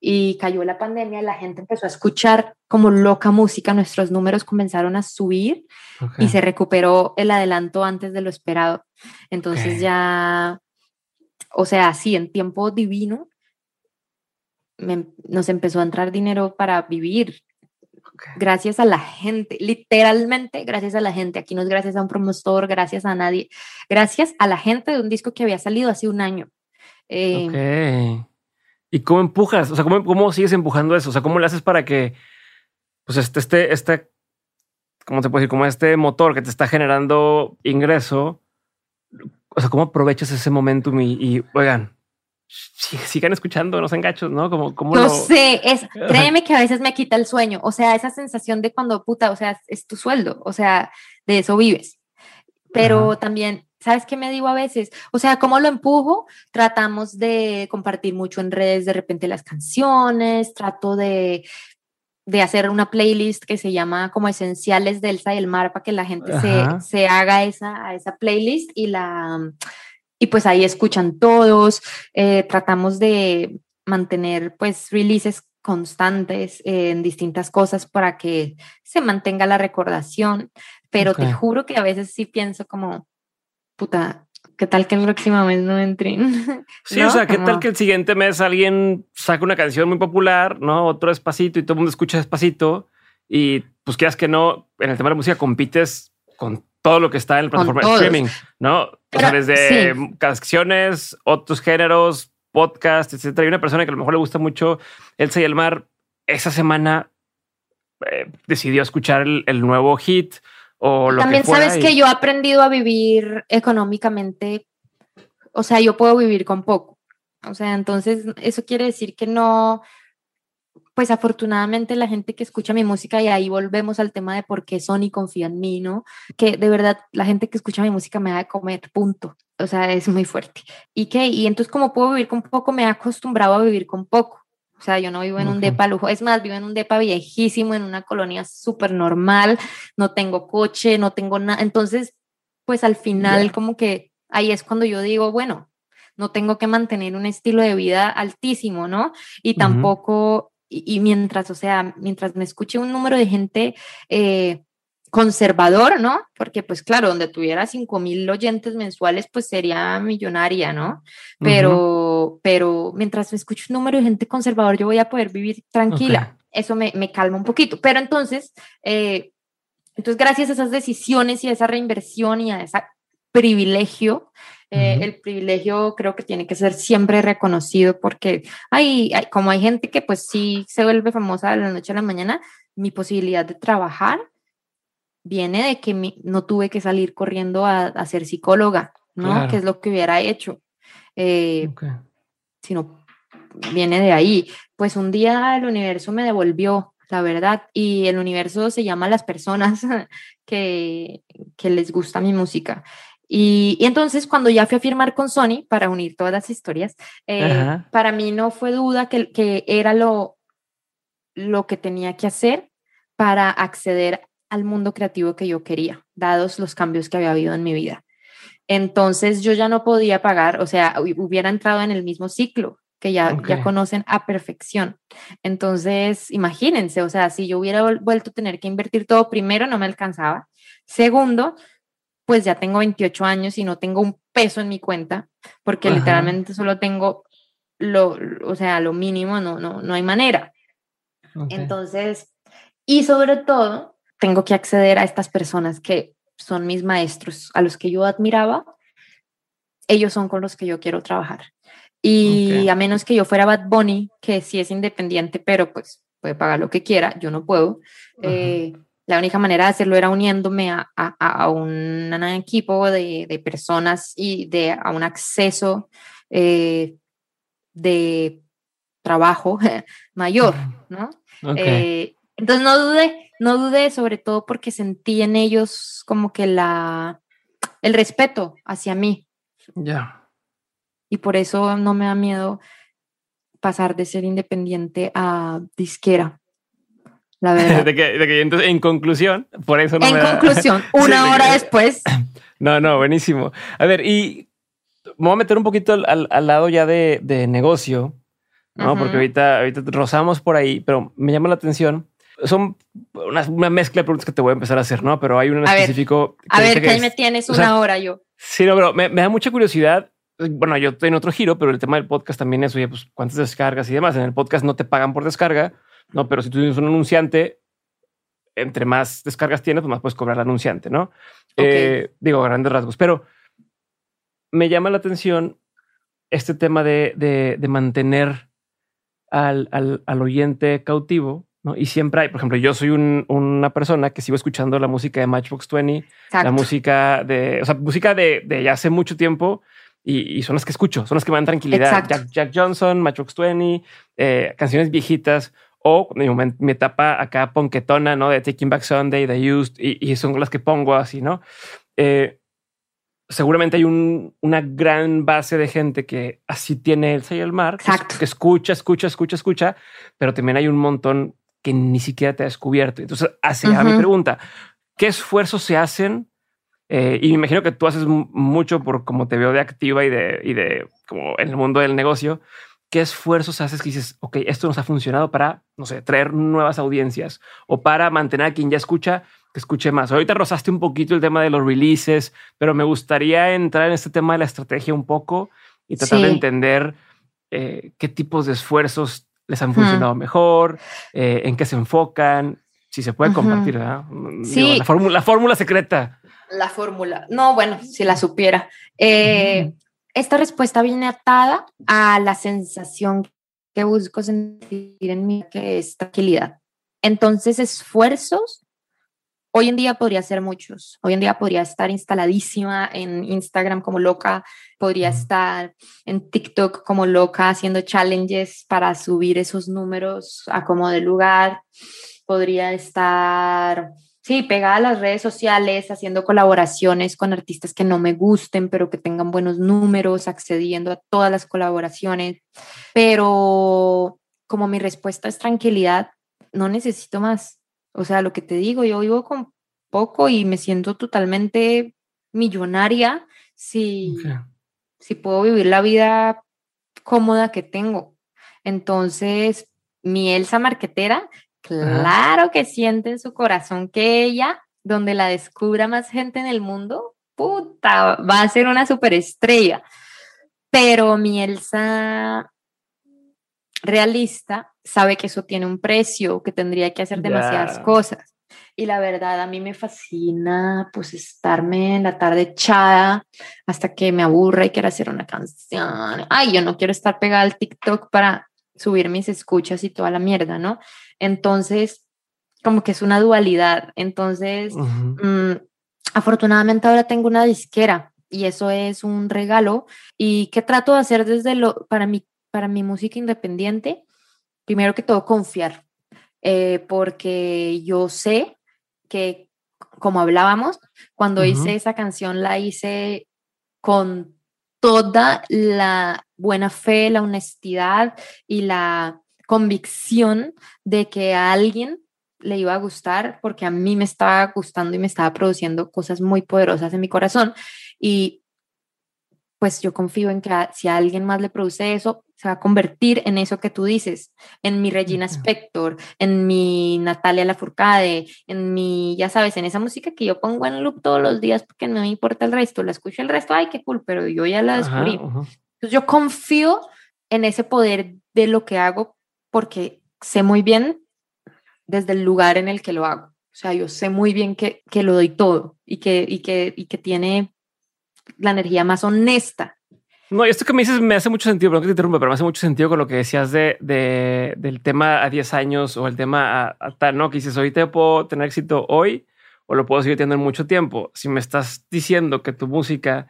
y cayó la pandemia, la gente empezó a escuchar como loca música, nuestros números comenzaron a subir y se recuperó el adelanto antes de lo esperado. Entonces ya, o sea, sí, en tiempo divino nos empezó a entrar dinero para vivir. Gracias a la gente, literalmente gracias a la gente. Aquí no es gracias a un promotor, gracias a nadie, gracias a la gente de un disco que había salido hace un año. Eh, ¿Y cómo empujas? O sea, ¿cómo, ¿cómo sigues empujando eso? O sea, ¿cómo le haces para que, pues, este, este, este, ¿cómo te puedo decir? Como este motor que te está generando ingreso. O sea, ¿cómo aprovechas ese momentum y, y oigan, sigan escuchando, no se engachos, ¿no? Como, como no sé, es, créeme que a veces me quita el sueño, o sea, esa sensación de cuando puta, o sea, es tu sueldo, o sea, de eso vives. Pero también ¿sabes qué me digo a veces? O sea, ¿cómo lo empujo? Tratamos de compartir mucho en redes de repente las canciones, trato de, de hacer una playlist que se llama como Esenciales de Elsa y el Mar para que la gente se, se, haga esa, a esa playlist y la... Y pues ahí escuchan todos, eh, tratamos de mantener pues releases constantes en distintas cosas para que se mantenga la recordación, pero te juro que a veces sí pienso como, puta, ¿qué tal que el próximo mes no entren? Sí, o sea, ¿qué tal que el siguiente mes alguien saca una canción muy popular, ¿no? Otro despacito y todo el mundo escucha despacito y pues quieras que no, en el tema de la música compites con todo lo que está en el plataforma de streaming, ¿no? o sea, desde canciones, otros géneros, podcast, etcétera. Hay una persona que a lo mejor le gusta mucho Elsa y el mar. Esa semana eh, decidió escuchar el, nuevo hit o lo También sabes que yo he aprendido a vivir económicamente. O sea, yo puedo vivir con poco. O sea, entonces eso quiere decir que no, pues afortunadamente la gente que escucha mi música, y ahí volvemos al tema de por qué Sony confía en mí, ¿no? Que de verdad la gente que escucha mi música me da de comer, punto. O sea, es muy fuerte. ¿Y qué? Y entonces como puedo vivir con poco, me he acostumbrado a vivir con poco. O sea, yo no vivo en un depa lujo, es más, vivo en un depa viejísimo, en una colonia súper normal, no tengo coche, no tengo nada. Entonces, pues al final como que ahí es cuando yo digo, bueno, no tengo que mantener un estilo de vida altísimo, ¿no? Y tampoco y, mientras, o sea, mientras me escuche un número de gente eh, conservador, ¿no? Porque pues claro, donde tuviera 5 mil oyentes mensuales, pues sería millonaria, ¿no? Pero, pero mientras me escuche un número de gente conservador, yo voy a poder vivir tranquila. Eso me, me, calma un poquito. Pero entonces, eh, entonces, gracias a esas decisiones y a esa reinversión y a ese privilegio, eh, el privilegio creo que tiene que ser siempre reconocido porque hay, como hay gente que pues sí se vuelve famosa de la noche a la mañana, mi posibilidad de trabajar viene de que no tuve que salir corriendo a, ser psicóloga, ¿no? Que es lo que hubiera hecho. Eh, Sino viene de ahí. Pues un día el universo me devolvió, la verdad, y el universo se llama las personas que, que les gusta mi música. Y, entonces cuando ya fui a firmar con Sony para unir todas las historias, eh, para mí no fue duda que, que era lo, lo que tenía que hacer para acceder al mundo creativo que yo quería, dados los cambios que había habido en mi vida. Entonces yo ya no podía pagar, o sea, hubiera entrado en el mismo ciclo que ya, ya conocen a perfección. Entonces, imagínense, o sea, si yo hubiera vuelto a tener que invertir todo, primero no me alcanzaba. Segundo, pues ya tengo 28 años y no tengo un peso en mi cuenta, porque literalmente solo tengo lo, o sea, lo mínimo, no, no, no hay manera. Entonces, y sobre todo, tengo que acceder a estas personas que son mis maestros, a los que yo admiraba, ellos son con los que yo quiero trabajar. Y a menos que yo fuera Bad Bunny, que sí es independiente, pero pues puede pagar lo que quiera, yo no puedo. Eh, la única manera de hacerlo era uniéndome a, a, un, equipo de, de, personas y de, a un acceso eh, de trabajo mayor, ¿no? Eh, entonces no dudé, no dudé sobre todo porque sentí en ellos como que la, el respeto hacia mí. Ya. Y por eso no me da miedo pasar de ser independiente a disquera. La verdad. de, que, de que entonces, en conclusión, por eso no En conclusión, una hora después. No, no, buenísimo. A ver, y me voy a meter un poquito al, al lado ya de, de negocio, ¿no? Porque ahorita, ahorita rozamos por ahí, pero me llama la atención. Son una, una, mezcla de preguntas que te voy a empezar a hacer, ¿no? Pero hay un específico. a ver, que ahí me tienes una hora yo. Sí, no, pero me, me da mucha curiosidad bueno, yo estoy en otro giro, pero el tema del podcast también es, oye, pues cuántas descargas y demás. En el podcast no te pagan por descarga, no, pero si tú tienes un anunciante, entre más descargas tienes, pues más puedes cobrar al anunciante, ¿no? Eh, digo, grandes rasgos, pero me llama la atención este tema de, de, mantener al, al, al, oyente cautivo, ¿no? Y siempre hay, por ejemplo, yo soy una persona que sigo escuchando la música de Matchbox 20, la música de, o sea, música de, de ya hace mucho tiempo, y, son las que escucho, son las que me dan tranquilidad. Jack, Jack, Johnson, Matchbox 20, eh, canciones viejitas o mi, mi, etapa acá ponquetona, ¿no? De Taking Back Sunday, The Used, y, son las que pongo así, ¿no? Eh, seguramente hay una gran base de gente que así tiene Elsa y el mar, Exacto. que escucha, escucha, escucha, escucha, pero también hay un montón que ni siquiera te ha descubierto. Entonces, hace a mi pregunta, ¿qué esfuerzos se hacen? Eh, y me imagino que tú haces mucho por como te veo de activa y de, y de como en el mundo del negocio. ¿Qué esfuerzos haces que dices, ok, esto nos ha funcionado para, no sé, traer nuevas audiencias o para mantener a quien ya escucha que escuche más? Ahorita rozaste un poquito el tema de los releases, pero me gustaría entrar en este tema de la estrategia un poco y tratar de entender eh, qué tipos de esfuerzos les han funcionado mejor, eh, en qué se enfocan, si se puede compartir, ¿verdad? Sí. la, fórmula, la fórmula secreta. La fórmula. No, bueno, si la supiera. Eh, esta respuesta viene atada a la sensación que busco sentir en mí, que es tranquilidad. Entonces, esfuerzos, hoy en día podría ser muchos. Hoy en día podría estar instaladísima en Instagram como loca, podría estar en TikTok como loca haciendo challenges para subir esos números a como de lugar, podría estar Sí, pegada a las redes sociales, haciendo colaboraciones con artistas que no me gusten, pero que tengan buenos números, accediendo a todas las colaboraciones. Pero como mi respuesta es tranquilidad, no necesito más. O sea, lo que te digo, yo vivo con poco y me siento totalmente millonaria si, si puedo vivir la vida cómoda que tengo. Entonces, mi Elsa marquetera Claro que siente en su corazón que ella, donde la descubra más gente en el mundo, puta, va a ser una superestrella. Pero mi Elsa realista sabe que eso tiene un precio, que tendría que hacer demasiadas cosas. Y la verdad, a mí me fascina pues estarme en la tarde echada hasta que me aburra y quiera hacer una canción. Ay, yo no quiero estar pegada al TikTok para subir mis escuchas y toda la mierda, ¿no? Entonces, como que es una dualidad. Entonces, mm, afortunadamente ahora tengo una disquera y eso es un regalo. ¿Y qué trato de hacer desde lo, para mi, para mi música independiente? Primero que todo, confiar, eh, porque yo sé que, como hablábamos, cuando hice esa canción la hice con toda la buena fe, la honestidad y la convicción de que a alguien le iba a gustar porque a mí me estaba gustando y me estaba produciendo cosas muy poderosas en mi corazón. Y pues yo confío en que si a alguien más le produce eso, se va a convertir en eso que tú dices, en mi Regina Spector, en mi Natalia Lafourcade, en mi, ya sabes, en esa música que yo pongo en loop todos los días porque no me importa el resto, la escucho el resto, ay, qué cool, pero yo ya la descubrí. Entonces yo confío en ese poder de lo que hago porque sé muy bien desde el lugar en el que lo hago. O sea, yo sé muy bien que, que lo doy todo y que, y, que, y que tiene la energía más honesta. No, esto que me dices me hace mucho sentido, pero que te interrumpa, pero me hace mucho sentido con lo que decías de, de del tema a 10 años o el tema a, tal, ¿no? Que dices, ahorita puedo tener éxito hoy o lo puedo seguir teniendo en mucho tiempo. Si me estás diciendo que tu música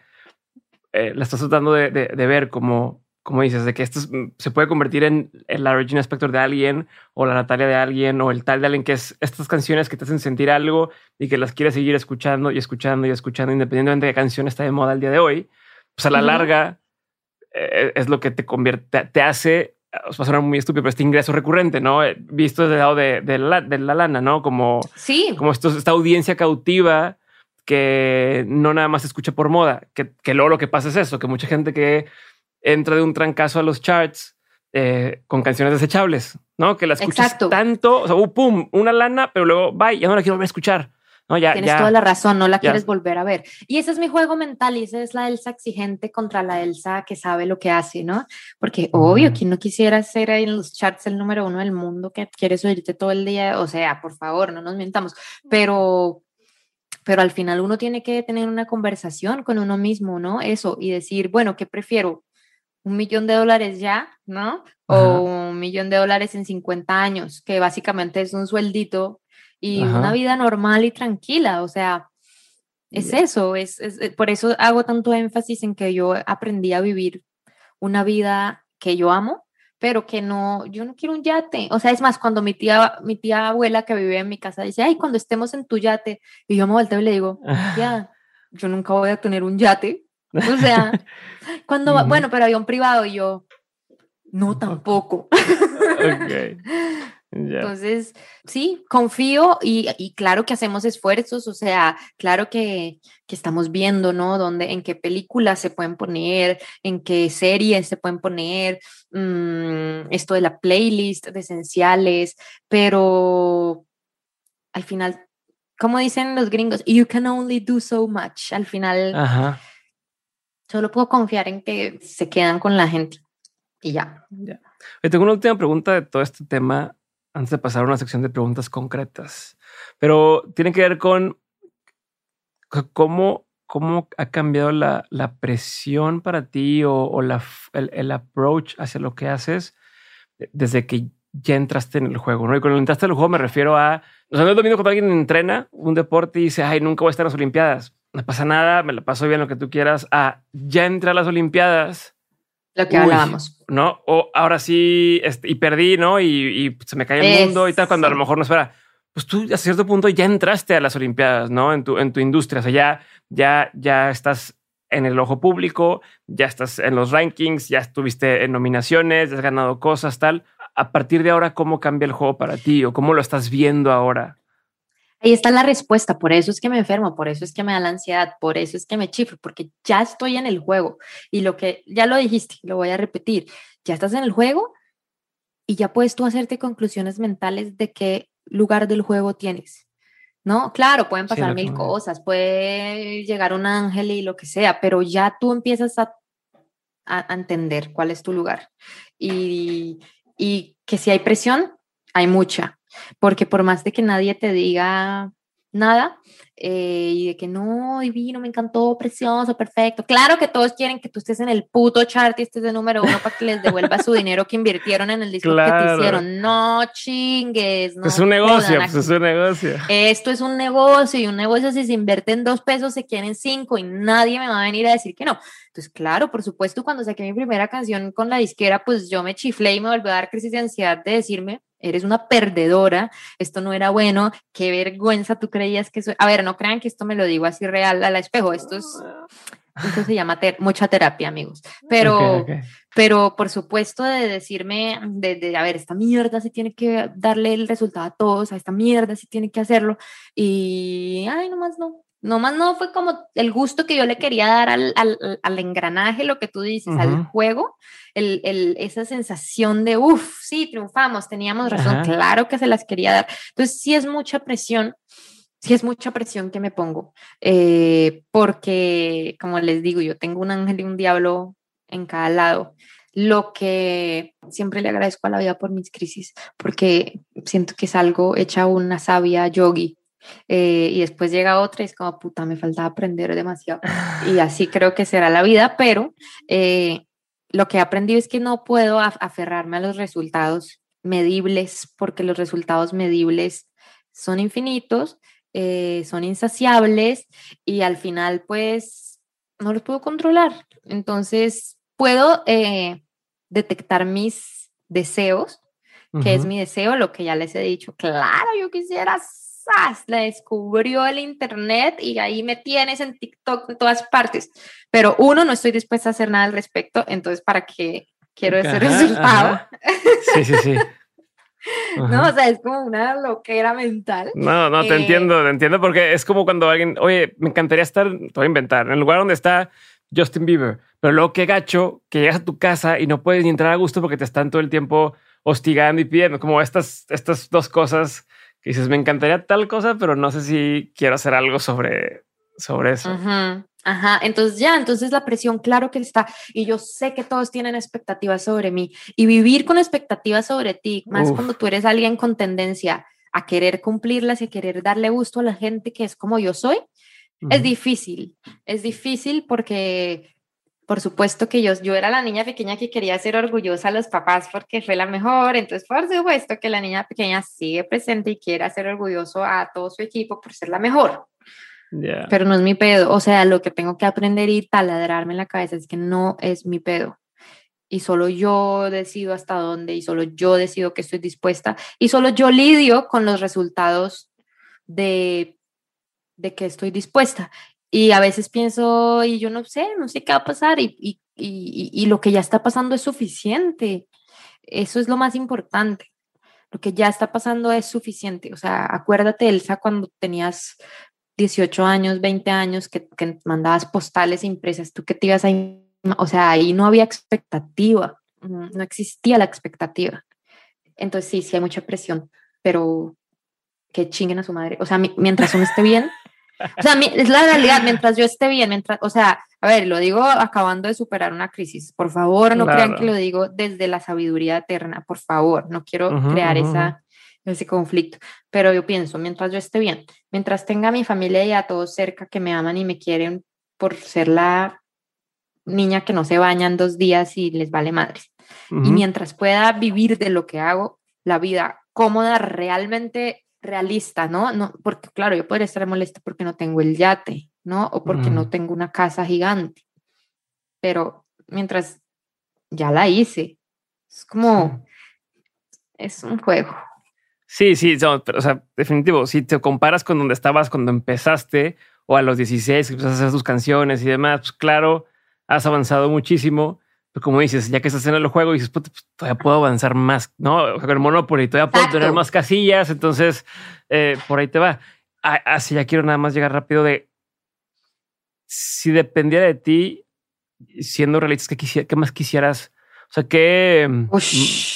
eh, la estás tratando de, de, de ver como como dices, de que esto mm, se puede convertir en, la Regina Spector de alguien o la Natalia de alguien o el tal de alguien que es estas canciones que te hacen sentir algo y que las quieres seguir escuchando y escuchando y escuchando independientemente de qué canción está de moda el día de hoy, pues a la larga es lo que te convierte, te hace, os va a sonar muy estúpido, pero este ingreso recurrente, ¿no? Eh, visto desde el lado de, de, la, de la, lana, ¿no? Como, sí. como esto, esta audiencia cautiva que no nada más escucha por moda, que, que luego lo que pasa es eso, que mucha gente que entra de un trancazo a los charts eh, con canciones desechables, ¿no? Que la escuchas tanto, o sea, uh, pum, una lana, pero luego, bye, ya no la quiero volver a escuchar. No, ya, Tienes toda la razón, no la quieres volver a ver. Y ese es mi juego mental y esa es la Elsa exigente contra la Elsa que sabe lo que hace, ¿no? Porque obvio, quien no quisiera ser ahí en los charts el número uno del mundo, que quieres oírte todo el día, o sea, por favor, no nos mientamos, pero pero al final uno tiene que tener una conversación con uno mismo, ¿no? Eso, y decir, bueno, ¿qué prefiero? un millón de dólares ya, ¿no? O un millón de dólares en 50 años, que básicamente es un sueldito y una vida normal y tranquila, o sea, es eso, es, eh, por eso hago tanto énfasis en que yo aprendí a vivir una vida que yo amo, pero que no, yo no quiero un yate. O sea, es más, cuando mi tía, mi tía abuela que vive en mi casa dice, ay, cuando estemos en tu yate, y yo me volteo y le digo, ya, yo nunca voy a tener un yate. O sea, cuando, bueno, pero un privado y yo, no, tampoco. okay. Entonces, sí, confío y, claro que hacemos esfuerzos, o sea, claro que, estamos viendo, ¿no? Dónde, en qué películas se pueden poner, en qué series se pueden poner, mm, esto de la playlist de esenciales, pero al final, como dicen los gringos, you can only do so much. Al final, solo puedo confiar en que se quedan con la gente y ya. ya. tengo una última pregunta de todo este tema antes de pasar a una sección de preguntas concretas, pero tiene que ver con cómo, cómo ha cambiado la, presión para ti o, la, el, approach hacia lo que haces desde que ya entraste en el juego. ¿no? Y cuando entraste en el juego me refiero a, o sea, no es lo cuando alguien entrena un deporte y dice, ay, nunca voy a estar en las Olimpiadas. No pasa nada, me la paso bien lo que tú quieras. A ya entré a las Olimpiadas lo que hablábamos. ¿No? O ahora sí, este, y perdí, ¿no? Y, se me cae el mundo y tal, cuando a lo mejor no espera. Pues tú a cierto punto ya entraste a las Olimpiadas, ¿no? En tu, en tu industria. O sea, ya, ya, ya estás en el ojo público, ya estás en los rankings, ya estuviste en nominaciones, has ganado cosas, tal. A partir de ahora, ¿cómo cambia el juego para ti o cómo lo estás viendo ahora? Ahí está la respuesta, por eso es que me enfermo, por eso es que me da la ansiedad, por eso es que me chifro, porque ya estoy en el juego. Y lo que ya lo dijiste, lo voy a repetir, ya estás en el juego y ya puedes tú hacerte conclusiones mentales de qué lugar del juego tienes. ¿No? Claro, pueden pasar mil cosas, puede llegar un ángel y lo que sea, pero ya tú empiezas a, a, entender cuál es tu lugar. Y, y que si hay presión, hay mucha porque por más de que nadie te diga nada eh, y de que no, divino, me encantó, precioso, perfecto. Claro que todos quieren que tú estés en el puto chart y estés de número uno para que les devuelva su dinero que invirtieron en el disco que te hicieron. No chingues. No es un negocio, pues es un negocio. Esto es un negocio y un negocio si se invierte en dos pesos se quieren cinco y nadie me va a venir a decir que no. Entonces, claro, por supuesto, cuando saqué mi primera canción con la disquera, pues yo me chiflé y me volvió a dar crisis de ansiedad de decirme, eres una perdedora, esto no era bueno, qué vergüenza tú creías que eso... A ver, no crean que esto me lo digo así real al espejo, esto es... Esto se llama mucha terapia, amigos. Pero, pero por supuesto de decirme, de, a ver, esta mierda sí tiene que darle el resultado a todos, a esta mierda sí tiene que hacerlo. Y, ay, nomás no, no más no fue como el gusto que yo le quería dar al, al, al engranaje, lo que tú dices, al juego, el, el, esa sensación de, uff, sí, triunfamos, teníamos razón, claro que se las quería dar. Entonces, sí es mucha presión, sí es mucha presión que me pongo, eh, porque, como les digo, yo tengo un ángel y un diablo en cada lado. Lo que siempre le agradezco a la vida por mis crisis, porque siento que es algo hecha una sabia yogi, eh, y después llega otra y es como, puta, me falta aprender demasiado. Y así creo que será la vida, pero eh, lo que he aprendido es que no puedo aferrarme a los resultados medibles, porque los resultados medibles son infinitos, eh, son insaciables y al final pues no los puedo controlar. Entonces puedo detectar mis deseos, que es mi deseo, lo que ya les he dicho, claro, yo quisiera la descubrió el internet y ahí me tienes en TikTok de todas partes. Pero uno, no estoy dispuesta a hacer nada al respecto, entonces, ¿para qué quiero ese resultado? Sí, sí, sí. No, o sea, es como una loquera mental. No, no, te eh, entiendo, te entiendo, porque es como cuando alguien, oye, me encantaría estar, te voy a inventar, en el lugar donde está Justin Bieber, pero luego qué gacho que llegas a tu casa y no puedes ni entrar a gusto porque te están todo el tiempo hostigando y pidiendo, como estas, estas dos cosas dices, me encantaría tal cosa, pero no sé si quiero hacer algo sobre, sobre eso. Ajá, entonces ya, entonces la presión, claro que está, y yo sé que todos tienen expectativas sobre mí, y vivir con expectativas sobre ti, más cuando tú eres alguien con tendencia a querer cumplirlas y a querer darle gusto a la gente que es como yo soy, es difícil, es difícil porque por supuesto que yo, yo era la niña pequeña que quería ser orgullosa a los papás porque fue la mejor, entonces por supuesto que la niña pequeña sigue presente y quiere ser orgulloso a todo su equipo por ser la mejor. Pero no es mi pedo, o sea, lo que tengo que aprender y taladrarme en la cabeza es que no es mi pedo. Y solo yo decido hasta dónde y solo yo decido que estoy dispuesta y solo yo lidio con los resultados de, de que estoy dispuesta Y a veces pienso, y yo no sé, no sé qué va a pasar, y, y, y, lo que ya está pasando es suficiente. Eso es lo más importante. Lo que ya está pasando es suficiente. O sea, acuérdate, Elsa, cuando tenías 18 años, 20 años, que, que mandabas postales impresas, tú que te ibas a... O sea, ahí no había expectativa, no existía la expectativa. Entonces sí, sí hay mucha presión, pero que chinguen a su madre. O sea, mientras uno esté bien, o sea, es la realidad, mientras yo esté bien, mientras, o sea, a ver, lo digo acabando de superar una crisis. Por favor, no crean que lo digo desde la sabiduría eterna, por favor, no quiero crear esa, ese conflicto. Pero yo pienso, mientras yo esté bien, mientras tenga a mi familia y a todos cerca que me aman y me quieren por ser la niña que no se baña en dos días y les vale madre. Y mientras pueda vivir de lo que hago, la vida cómoda, realmente realista, ¿no? no porque claro, yo podría estar molesta porque no tengo el yate, ¿no? O porque no tengo una casa gigante. Pero mientras ya la hice, es como, es un juego. Sí, sí, pero, o sea, definitivo, si te comparas con donde estabas cuando empezaste o a los 16 que empezaste a hacer tus canciones y demás, pues claro, has avanzado muchísimo. Pero como dices, ya que estás en el juego, dices, pues, todavía puedo avanzar más, ¿no? O sea, con el Monopoly todavía puedo tener más casillas, entonces eh, por ahí te va. Así ya quiero nada más llegar rápido de si dependiera de ti, siendo realistas, ¿qué, qué más quisieras? O sea, ¿qué mm,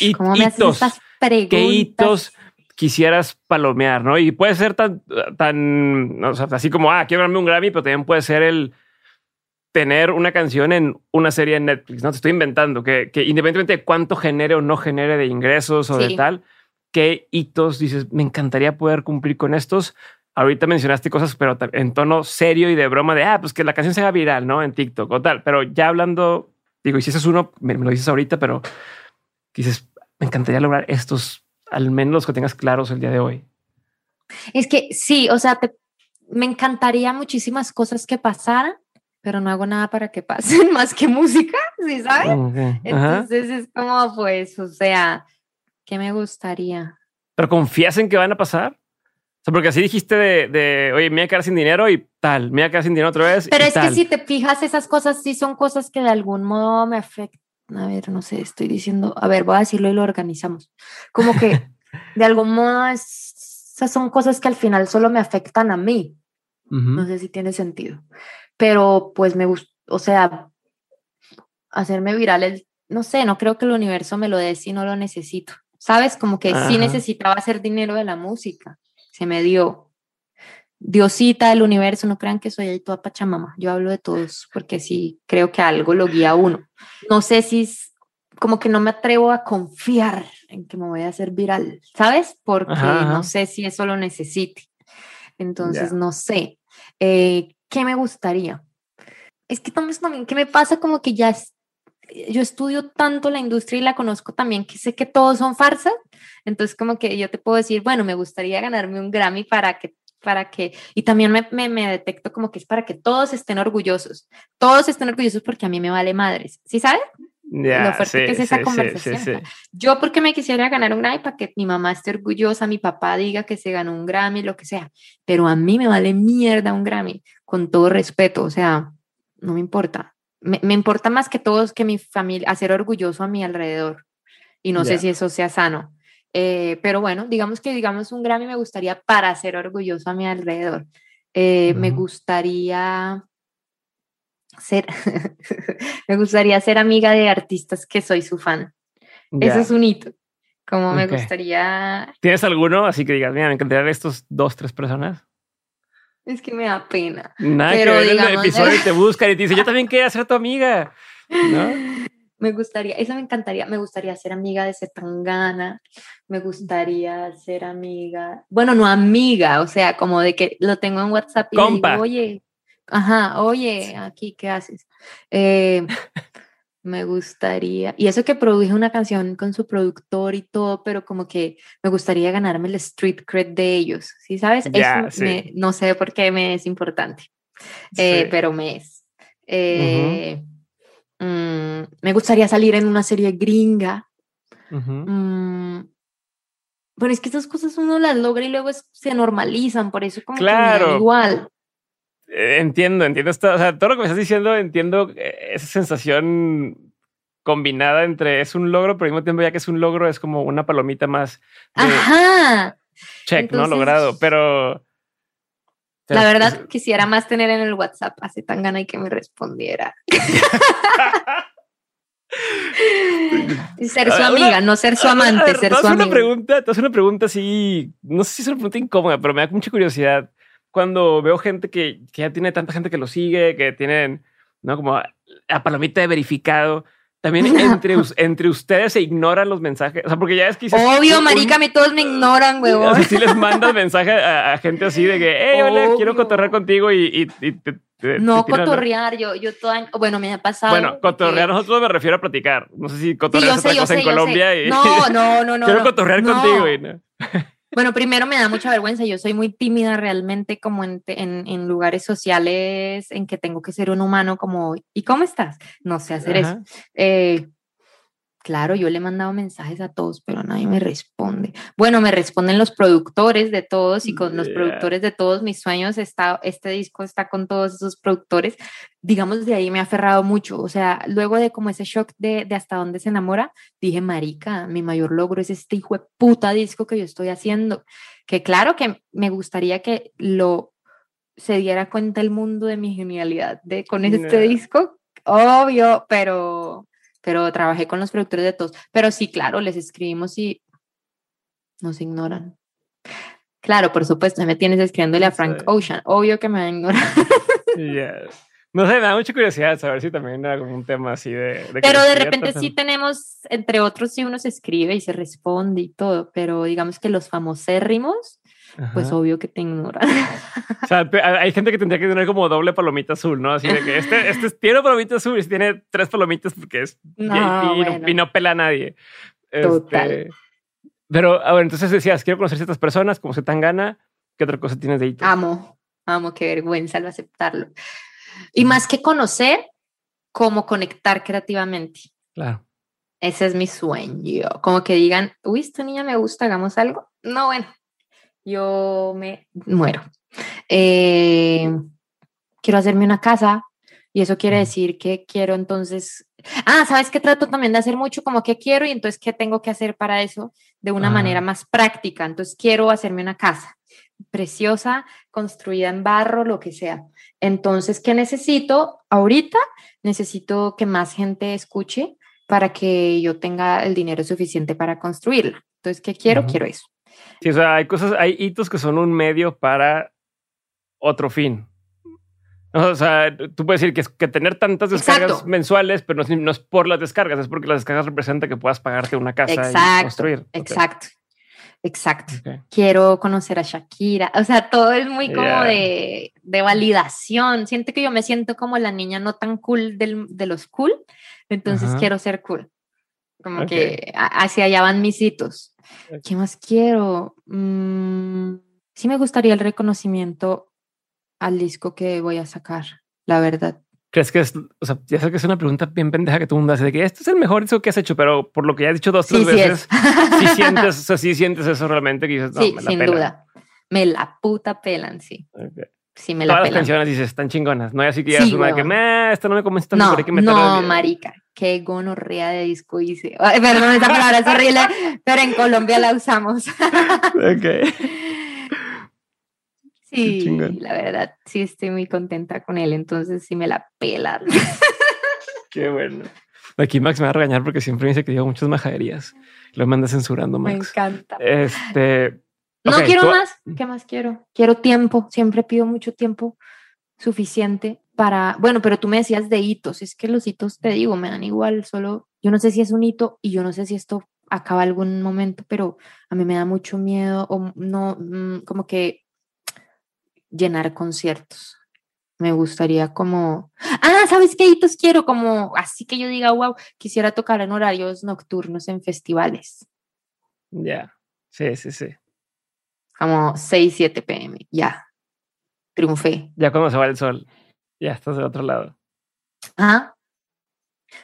hitos, qué hitos quisieras palomear, ¿no? Y puede ser tan, tan, o sea, así como, ah, quiero darme un Grammy, pero también puede ser el tener una canción en una serie de Netflix, ¿no? Te estoy inventando que, que independientemente de cuánto genere o no genere de ingresos o de tal, qué hitos dices, me encantaría poder cumplir con estos. Ahorita mencionaste cosas, pero en tono serio y de broma de, ah, pues que la canción sea viral, ¿no? En TikTok o tal. Pero ya hablando, digo, y si ese es uno, me, lo dices ahorita, pero dices, me encantaría lograr estos, al menos los que tengas claros el día de hoy. Es que sí, o sea, me encantaría muchísimas cosas que pasaran, pero no hago nada para que pasen más que música, ¿sí sabes? Entonces es como, pues, o sea, ¿qué me gustaría? ¿Pero confías en que van a pasar? O sea, porque así dijiste de, de, oye, me voy a quedar sin dinero y tal, me voy a quedar sin dinero otra vez. Pero es que si te fijas, esas cosas sí son cosas que de algún modo me afectan. A ver, no sé, estoy diciendo, a ver, voy a decirlo y lo organizamos. Como que de algún modo esas son cosas que al final solo me afectan a mí. No sé si tiene sentido pero pues me gusta, o sea, hacerme viral, el, no sé, no creo que el universo me lo dé si no lo necesito. ¿Sabes? Como que sí necesitaba hacer dinero de la música. Se me dio. Diosita del universo, no crean que soy ahí toda pachamama. Yo hablo de todos porque sí creo que algo lo guía a uno. No sé si es como que no me atrevo a confiar en que me voy a hacer viral, ¿sabes? Porque no sé si eso lo necesite. Entonces, no sé. Eh, ¿qué me gustaría? Es que también, ¿qué me pasa? Como que ya yo estudio tanto la industria y la conozco también que sé que todos son farsas. Entonces, como que yo te puedo decir, bueno, me gustaría ganarme un Grammy para que para que, y también me, me, detecto como que es para que todos estén orgullosos, todos estén orgullosos porque a mí me vale madres, ¿sí sabes? Lo fuerte que es esa conversación. yo porque me quisiera ganar un Grammy para que mi mamá esté orgullosa, mi papá diga que se ganó un Grammy, lo que sea, pero a mí me vale mierda un Grammy, con todo respeto, o sea, no me importa. Me, me importa más que todos que mi familia, hacer orgulloso a mi alrededor. Y no sé si eso sea sano. Eh, pero bueno, digamos que digamos un Grammy me gustaría para ser orgulloso a mi alrededor. Eh, me gustaría ser, me gustaría ser amiga de artistas que soy su fan. Eso es un hito. Como me gustaría. ¿Tienes alguno? Así que digas, mira, me encantaría estos dos, tres personas. Es que me da pena. Nada pero que digamos, el episodio y te buscan y te dicen, yo también quiero ser tu amiga. ¿No? Me gustaría, eso me encantaría, me gustaría ser amiga de Zetangana, me gustaría ser amiga, bueno, no amiga, o sea, como de que lo tengo en WhatsApp y digo, oye, Ajá, oye, aquí, ¿qué haces? Eh, me gustaría, y eso que produje una canción con su productor y todo, pero como que me gustaría ganarme el street cred de ellos, ¿sí sabes? eso no sé por qué me es importante, eh, pero me es. Eh, mm, me gustaría salir en una serie gringa. Mm, bueno, es que esas cosas uno las logra y luego se normalizan, por eso como claro. que igual Eh, entiendo, entiendo. Esto, o sea, todo lo que me estás diciendo, entiendo eh, esa sensación combinada entre es un logro, pero al mismo tiempo ya que es un logro es como una palomita más. Ajá. Check, ¿no? Logrado, pero... La verdad, quisiera más tener en el WhatsApp hace tan gana y que me respondiera. ser su amiga, no ser su amante, ser su amiga. Una pregunta, te una pregunta así, no sé si es una pregunta incómoda, pero me da mucha curiosidad cuando veo gente que, que ya tiene tanta gente que lo sigue, que tienen, ¿no? Como a palomita de verificado. También entre, entre ustedes se ignoran los mensajes. O sea, porque ya es que. Obvio, marica, me todos me ignoran, huevón. O sea, si les mandas mensaje a, gente así de que, hey, hola, quiero cotorrear contigo y, y, no cotorrear, yo, yo toda, bueno, me ha pasado. Bueno, cotorrear, nosotros me refiero a platicar. No sé si cotorrear es otra cosa en Colombia. Y, no, no, no, no. quiero cotorrear contigo. Y no. Bueno, primero me da mucha vergüenza. Yo soy muy tímida realmente como en, en, lugares sociales en que tengo que ser un humano como, ¿y cómo estás? No sé hacer eso. Eh, Claro, yo le he mandado mensajes a todos, pero nadie me responde. Bueno, me responden los productores de todos y con los productores de todos mis sueños está, este disco está con todos esos productores. Digamos, de ahí me ha aferrado mucho. O sea, luego de como ese shock de, de hasta dónde se enamora, dije, marica, mi mayor logro es este hijo de puta disco que yo estoy haciendo. Que claro que me gustaría que lo se diera cuenta el mundo de mi genialidad de con este disco, obvio, pero pero trabajé con los productores de todos. Pero sí, claro, les escribimos y nos ignoran. Claro, por supuesto, me tienes escribiéndole a Frank Ocean. Obvio que me va a ignorar. No sé, me da mucha curiosidad saber si también era como un tema así de... pero de repente sí tenemos, entre otros, sí uno se escribe y se responde y todo, pero digamos que los famosérrimos pues obvio que te ignoran. O sea, hay gente que tendría que tener como doble palomita azul, ¿no? Así de que este, este tiene palomita azul y tiene tres palomitas porque es no, y, no pela a nadie. Total. Este, pero, a ver, entonces decías, quiero conocer ciertas personas, como se tan gana. ¿Qué otra cosa tienes de ahí? Amo, amo, qué vergüenza al aceptarlo. Y más que conocer, cómo conectar creativamente. Claro. Ese es mi sueño. Como que digan, uy, esta niña me gusta, hagamos algo. No, bueno, yo me muero. Eh, quiero hacerme una casa y eso quiere decir que quiero entonces, ah, ¿sabes qué trato también de hacer mucho? Como que quiero y entonces qué tengo que hacer para eso de una manera más práctica. Entonces quiero hacerme una casa preciosa, construida en barro, lo que sea. Entonces, ¿qué necesito? Ahorita necesito que más gente escuche para que yo tenga el dinero suficiente para construirla. Entonces, ¿qué quiero? Quiero eso. Sí, o sea, hay cosas, hay hitos que son un medio para otro fin. O sea, tú puedes decir que, que tener tantas descargas mensuales, pero no es, por las descargas, es porque las descargas representan que puedas pagarte una casa y construir. Exacto. Exacto. Quiero conocer a Shakira. O sea, todo es muy como de, de, validación. Siento que yo me siento como la niña no tan cool del, de los cool. Entonces quiero ser cool. Como que hacia allá van mis hitos. ¿Qué más quiero? Mm, sí me gustaría el reconocimiento al disco que voy a sacar, la verdad. ¿Crees que es, o sea, ya sé que es una pregunta bien pendeja que todo el mundo hace de que este es el mejor disco que has hecho, pero por lo que ya has dicho dos, tres veces, sí, sientes, o sea, sí sientes eso realmente que dices, no, sí, sin duda. Me la puta pelan, sí. Sí, me la Todas las canciones dices, están chingonas. No hay así que ya una que, me, esta no me convence tanto, no, que No, marica, qué gonorrea de disco hice. perdón, esa palabra es horrible, pero en Colombia la usamos. ok. Sí, la verdad, sí estoy muy contenta con él, entonces sí me la pelan. Qué bueno. Aquí Max me va a regañar porque siempre me dice que digo muchas majaderías. Lo manda censurando, Max. Me encanta. Este. No quiero más. ¿Qué más quiero? Quiero tiempo. Siempre pido mucho tiempo suficiente para, bueno, pero tú me decías de hitos, es que los hitos, te digo, me dan igual, solo, yo no sé si es un hito y yo no sé si esto acaba algún momento, pero a mí me da mucho miedo o no, mm, como que llenar conciertos. Me gustaría como, ah, ¿sabes qué hitos quiero? Como así que yo diga, wow, quisiera tocar en horarios nocturnos en festivales. Ya, sí, sí, sí. Como 6, 7 pm, ya. Triunfé. Ya cuando se va el sol. Ya estás del otro lado. Ajá.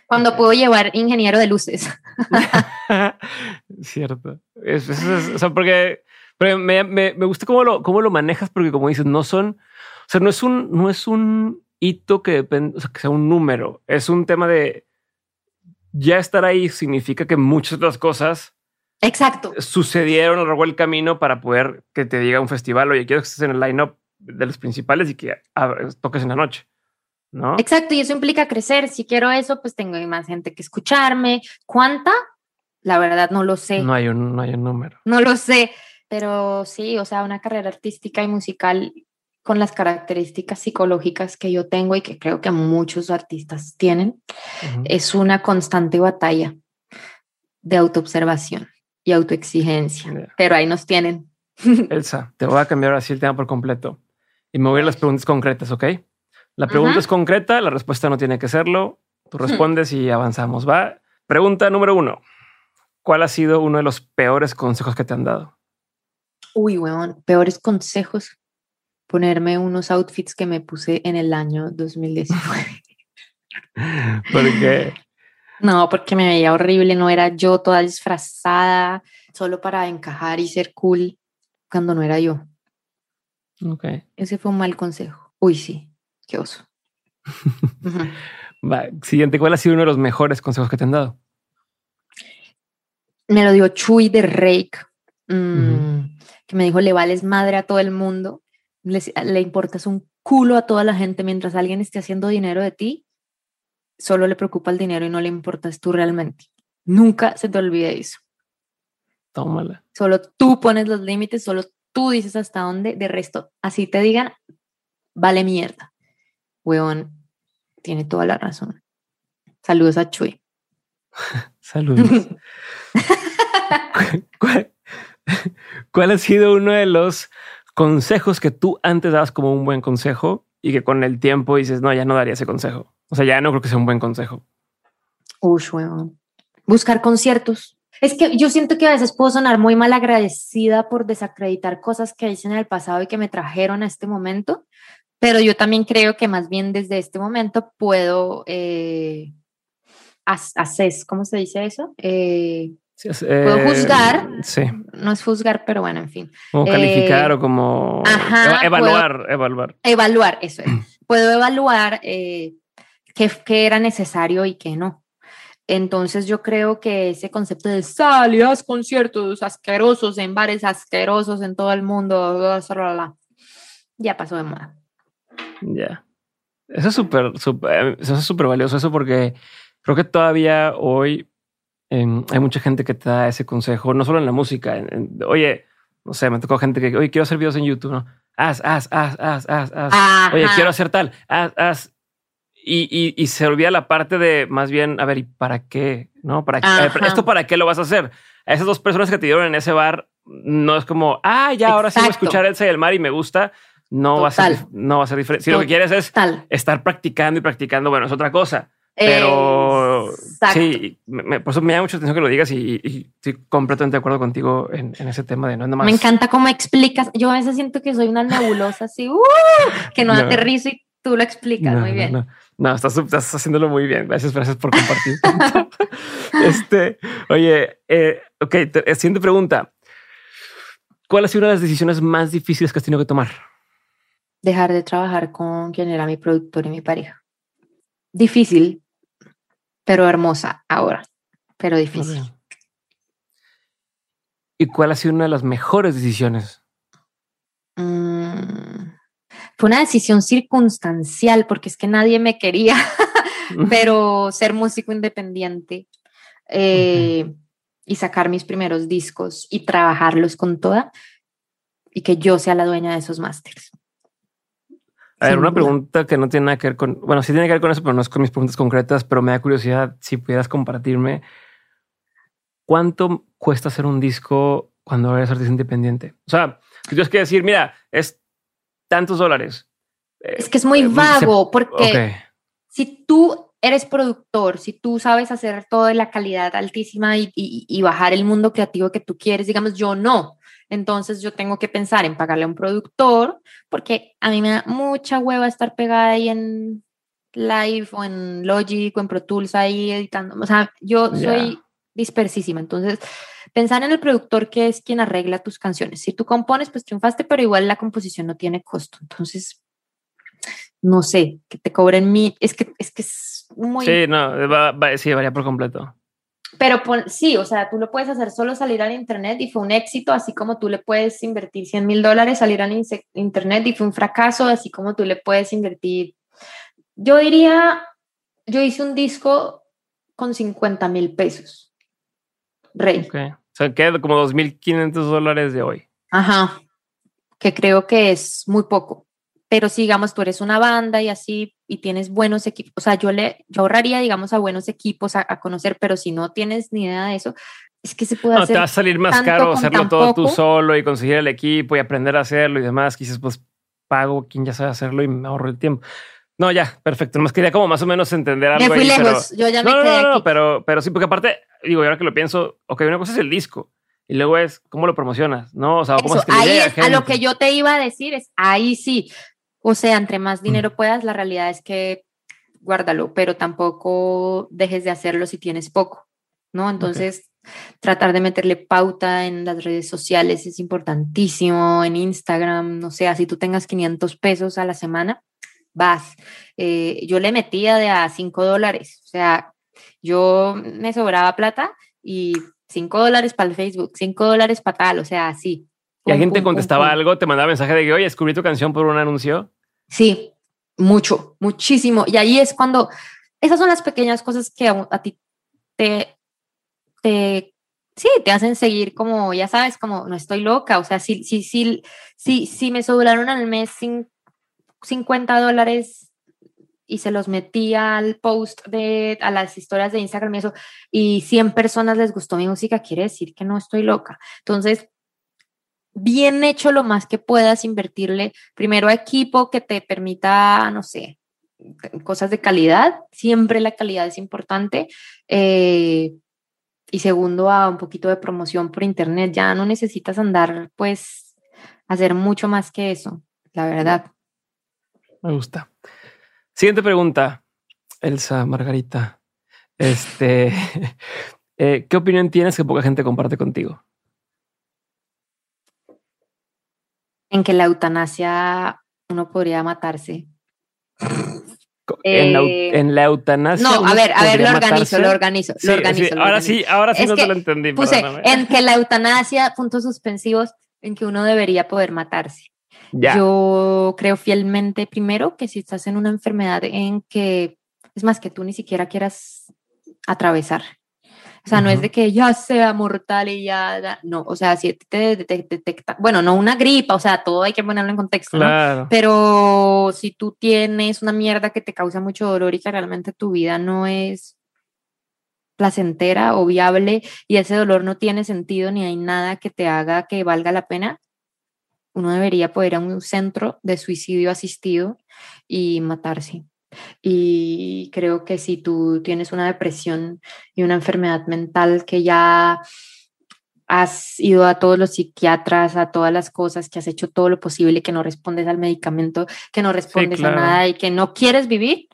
Cuando puedo llevar ingeniero de luces. Cierto. o sea, porque, me, me, me, gusta cómo lo, cómo lo manejas, porque como dices, no son, sea, no es un, no es un hito que depende, o sea, que sea un número. Es un tema de ya estar ahí significa que muchas otras cosas Exacto. sucedieron a lo largo del camino para poder que te diga un festival, oye, quiero que estés en el line-up de los principales y que toques en la noche. ¿No? Exacto, y eso implica crecer. Si quiero eso, pues tengo más gente que escucharme. ¿Cuánta? La verdad no lo sé. No hay un, no hay un número. No lo sé, pero sí, o sea, una carrera artística y musical con las características psicológicas que yo tengo y que creo que muchos artistas tienen, es una constante batalla de autoobservación y autoexigencia. Pero ahí nos tienen. Elsa, te voy a cambiar así el tema por completo y me voy a las preguntas concretas, ¿ok? La pregunta es concreta, la respuesta no tiene que serlo. Tú respondes y avanzamos. Va. Pregunta número uno. ¿Cuál ha sido uno de los peores consejos que te han dado? Uy, weón, peores consejos. Ponerme unos outfits que me puse en el año 2019. ¿Por qué? No, porque me veía horrible, no era yo toda disfrazada, solo para encajar y ser cool cuando no era yo. Ok. Ese fue un mal consejo. Uy, sí, qué oso. Va, siguiente, ¿cuál ha sido uno de los mejores consejos que te han dado? Me lo dio Chuy de Rake, mm, que me dijo, le vales madre a todo el mundo, le, le importas un culo a toda la gente mientras alguien esté haciendo dinero de ti, solo le preocupa el dinero y no le importas tú realmente. Nunca se te olvide eso. Tómala. Solo tú pones los límites, solo tú dices hasta dónde, de resto, así te digan, vale mierda. Weón, tiene toda la razón. Saludos a Chuy. Saludos. ¿Cuál, ha sido uno de los consejos que tú antes dabas como un buen consejo y que con el tiempo dices, no, ya no daría ese consejo? O sea, ya no creo que sea un buen consejo. Uy, weón. Buscar conciertos. Es que yo siento que a veces puedo sonar muy mal agradecida por desacreditar cosas que hice en el pasado y que me trajeron a este momento, pero yo también creo que más bien desde este momento puedo eh, hacer, ¿cómo se dice eso? Eh, puedo juzgar. Sí. No es juzgar, pero bueno, en fin. Como calificar o como evaluar, evaluar. Evaluar, eso es. puedo evaluar eh, qué, era necesario y qué no. Entonces yo creo que ese concepto de salidas, conciertos asquerosos en bares asquerosos en todo el mundo, ya pasó de moda. Ya. Eso es súper, eso es súper valioso, eso porque creo que todavía hoy em, hay mucha gente que te da ese consejo, no solo en la música. oye, no sé, me tocó gente que, oye, quiero hacer videos en YouTube, ¿no? Haz, haz, haz, haz, haz, haz. Oye, quiero hacer tal, haz, haz y, y, se olvida la parte de más bien, a ver, ¿y para qué? ¿No? ¿Para qué? ¿Esto para qué lo vas a hacer? A esas dos personas que te dieron en ese bar, no es como, ah, ya, ahora sí voy a escuchar Elsa y el mar y me gusta. No va a ser, no va a ser diferente. Si lo que quieres es estar practicando y practicando, bueno, es otra cosa. Pero sí, por eso me llama mucha atención que lo digas y, estoy completamente de acuerdo contigo en, ese tema de no nada más. Me encanta cómo explicas. Yo a veces siento que soy una nebulosa así, uh, que no, aterrizo y tú lo explicas muy bien. No, estás, estás, haciéndolo muy bien. Gracias, gracias por compartir. este, oye, eh, ok, te, siguiente pregunta. ¿Cuál ha sido una de las decisiones más difíciles que has tenido que tomar? Dejar de trabajar con quien era mi productor y mi pareja. Difícil, pero hermosa ahora, pero difícil. ¿Y cuál ha sido una de las mejores decisiones? Mm, fue una decisión circunstancial porque es que nadie me quería, pero ser músico independiente eh, y sacar mis primeros discos y trabajarlos con toda y que yo sea la dueña de esos másters. A ver, una pregunta que no tiene nada que ver con, bueno, sí tiene que ver con eso, pero no es con mis preguntas concretas, pero me da curiosidad si pudieras compartirme cuánto cuesta hacer un disco cuando eres artista independiente. O sea, si tienes que decir, mira, es tantos dólares. Eh, es que es muy eh, vago porque si tú eres productor, si tú sabes hacer todo de la calidad altísima y, bajar el mundo creativo que tú quieres, digamos, yo no. Entonces yo tengo que pensar en pagarle a un productor porque a mí me da mucha hueva estar pegada ahí en Live o en Logic o en Pro Tools ahí editando. O sea, yo soy dispersísima. Entonces, pensar en el productor que es quien arregla tus canciones. Si tú compones, pues triunfaste, pero igual la composición no tiene costo. Entonces, no sé, que te cobren mil, es que es que es muy... Sí, no, sí, varía por completo. Pero sí, o sea, tú lo puedes hacer solo salir al internet y fue un éxito, así como tú le puedes invertir 100 mil dólares, salir al internet y fue un fracaso, así como tú le puedes invertir. Yo diría, yo hice un disco con 50 mil pesos. Rey. Okay. Sea, queda como 2.500 dólares de hoy. Ajá, que creo que es muy poco. Pero si, digamos, tú eres una banda y así, y tienes buenos equipos, o sea, yo le yo ahorraría, digamos, a buenos equipos a, conocer, pero si no tienes ni idea de eso, es que se puede no, hacer. te va a salir más caro hacerlo todo tú solo y conseguir el equipo y aprender a hacerlo y demás. Quizás, pues, pago quien ya sabe hacerlo y me ahorro el tiempo. No, ya, perfecto. Más quería como más o menos entender algo. Me fui lejos, yo ya me no, quedé no, no, pero, pero sí, porque aparte, digo, ahora que lo pienso, ok, una cosa es el disco y luego es cómo lo promocionas, ¿no? O sea, cómo es que ahí es, a lo que yo te iba a decir es, ahí sí, o sea, entre más dinero mm. puedas, la realidad es que guárdalo, pero tampoco dejes de hacerlo si tienes poco, ¿no? Entonces, tratar de meterle pauta en las redes sociales es importantísimo, en Instagram, no sé, si tú tengas 500 pesos a la semana, vas. Eh, yo le metía de a 5 dólares, o sea, yo me sobraba plata y 5 dólares para el Facebook, 5 dólares para tal, o sea, así. ¿Y alguien te contestaba algo? ¿Te mandaba mensaje de que, oye, descubrí tu canción por un anuncio? Sí, mucho, muchísimo. Y ahí es cuando, esas son las pequeñas cosas que a, ti te, te, sí, te hacen seguir como, ya sabes, como no estoy loca. O sea, si, si, si, si, si me sobraron al mes 50 dólares y se los metí al post de, a las historias de Instagram y eso, y 100 personas les gustó mi música, quiere decir que no estoy loca. Entonces, bien hecho lo más que puedas, invertirle primero a equipo que te permita, no sé, cosas de calidad, siempre la calidad es importante. Eh, y segundo, a un poquito de promoción por internet. Ya no necesitas andar, pues, hacer mucho más que eso, la verdad. Me gusta. Siguiente pregunta, Elsa Margarita. Este, eh, ¿qué opinión tienes que poca gente comparte contigo? En que la eutanasia uno podría matarse. En, la, en la, eutanasia. No, a ver, a ver, lo organizo, lo organizo, lo organizo, ahora sí, ahora sí no te lo entendí. Puse en que la eutanasia, puntos suspensivos, en que uno debería poder matarse. Yo creo fielmente, primero, que si estás en una enfermedad en que, es más, que tú ni siquiera quieras atravesar. O sea, no es de que ya sea mortal y ya, no, o sea, si te detecta, bueno, no una gripa, o sea, todo hay que ponerlo en contexto, ¿no? Pero si tú tienes una mierda que te causa mucho dolor y que realmente tu vida no es placentera o viable y ese dolor no tiene sentido ni hay nada que te haga que valga la pena, uno debería poder ir a un centro de suicidio asistido y matarse. Y creo que si tú tienes una depresión y una enfermedad mental que ya has ido a todos los psiquiatras, a todas las cosas, que has hecho todo lo posible, que no respondes al medicamento, que no respondes a nada y que no quieres vivir,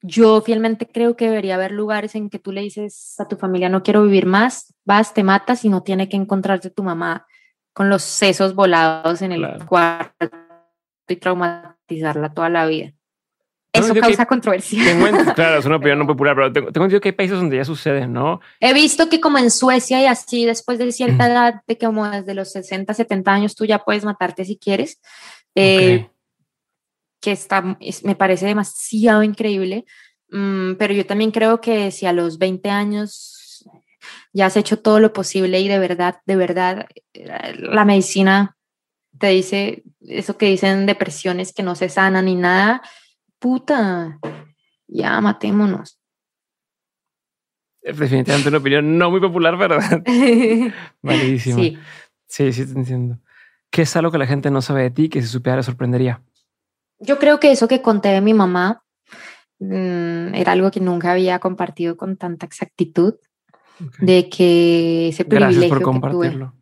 yo fielmente creo que debería haber lugares en que tú le dices a tu familia, no quiero vivir más, vas, te matas y no tiene que encontrarte tu mamá con los sesos volados en el cuarto y traumatizarla toda la vida. Eso causa controversia. claro, es una opinión no popular, pero tengo, entendido que hay países donde ya sucede, ¿no? He visto que como en Suecia y así, después de cierta edad, de que como desde los 60, 70 años, tú ya puedes matarte si quieres. Eh, que está, me parece demasiado increíble. Mm, pero yo también creo que si a los 20 años ya has hecho todo lo posible y de verdad, de verdad, la medicina te dice eso que dicen depresiones que no se sanan ni nada, puta, ya matémonos. Definitivamente una opinión no muy popular, ¿verdad? Sí. sí, sí, te entiendo. ¿Qué es algo que la gente no sabe de ti que si supiera sorprendería? Yo creo que eso que conté de mi mamá mm, era algo que nunca había compartido con tanta exactitud de que ese privilegio Gracias por compartirlo.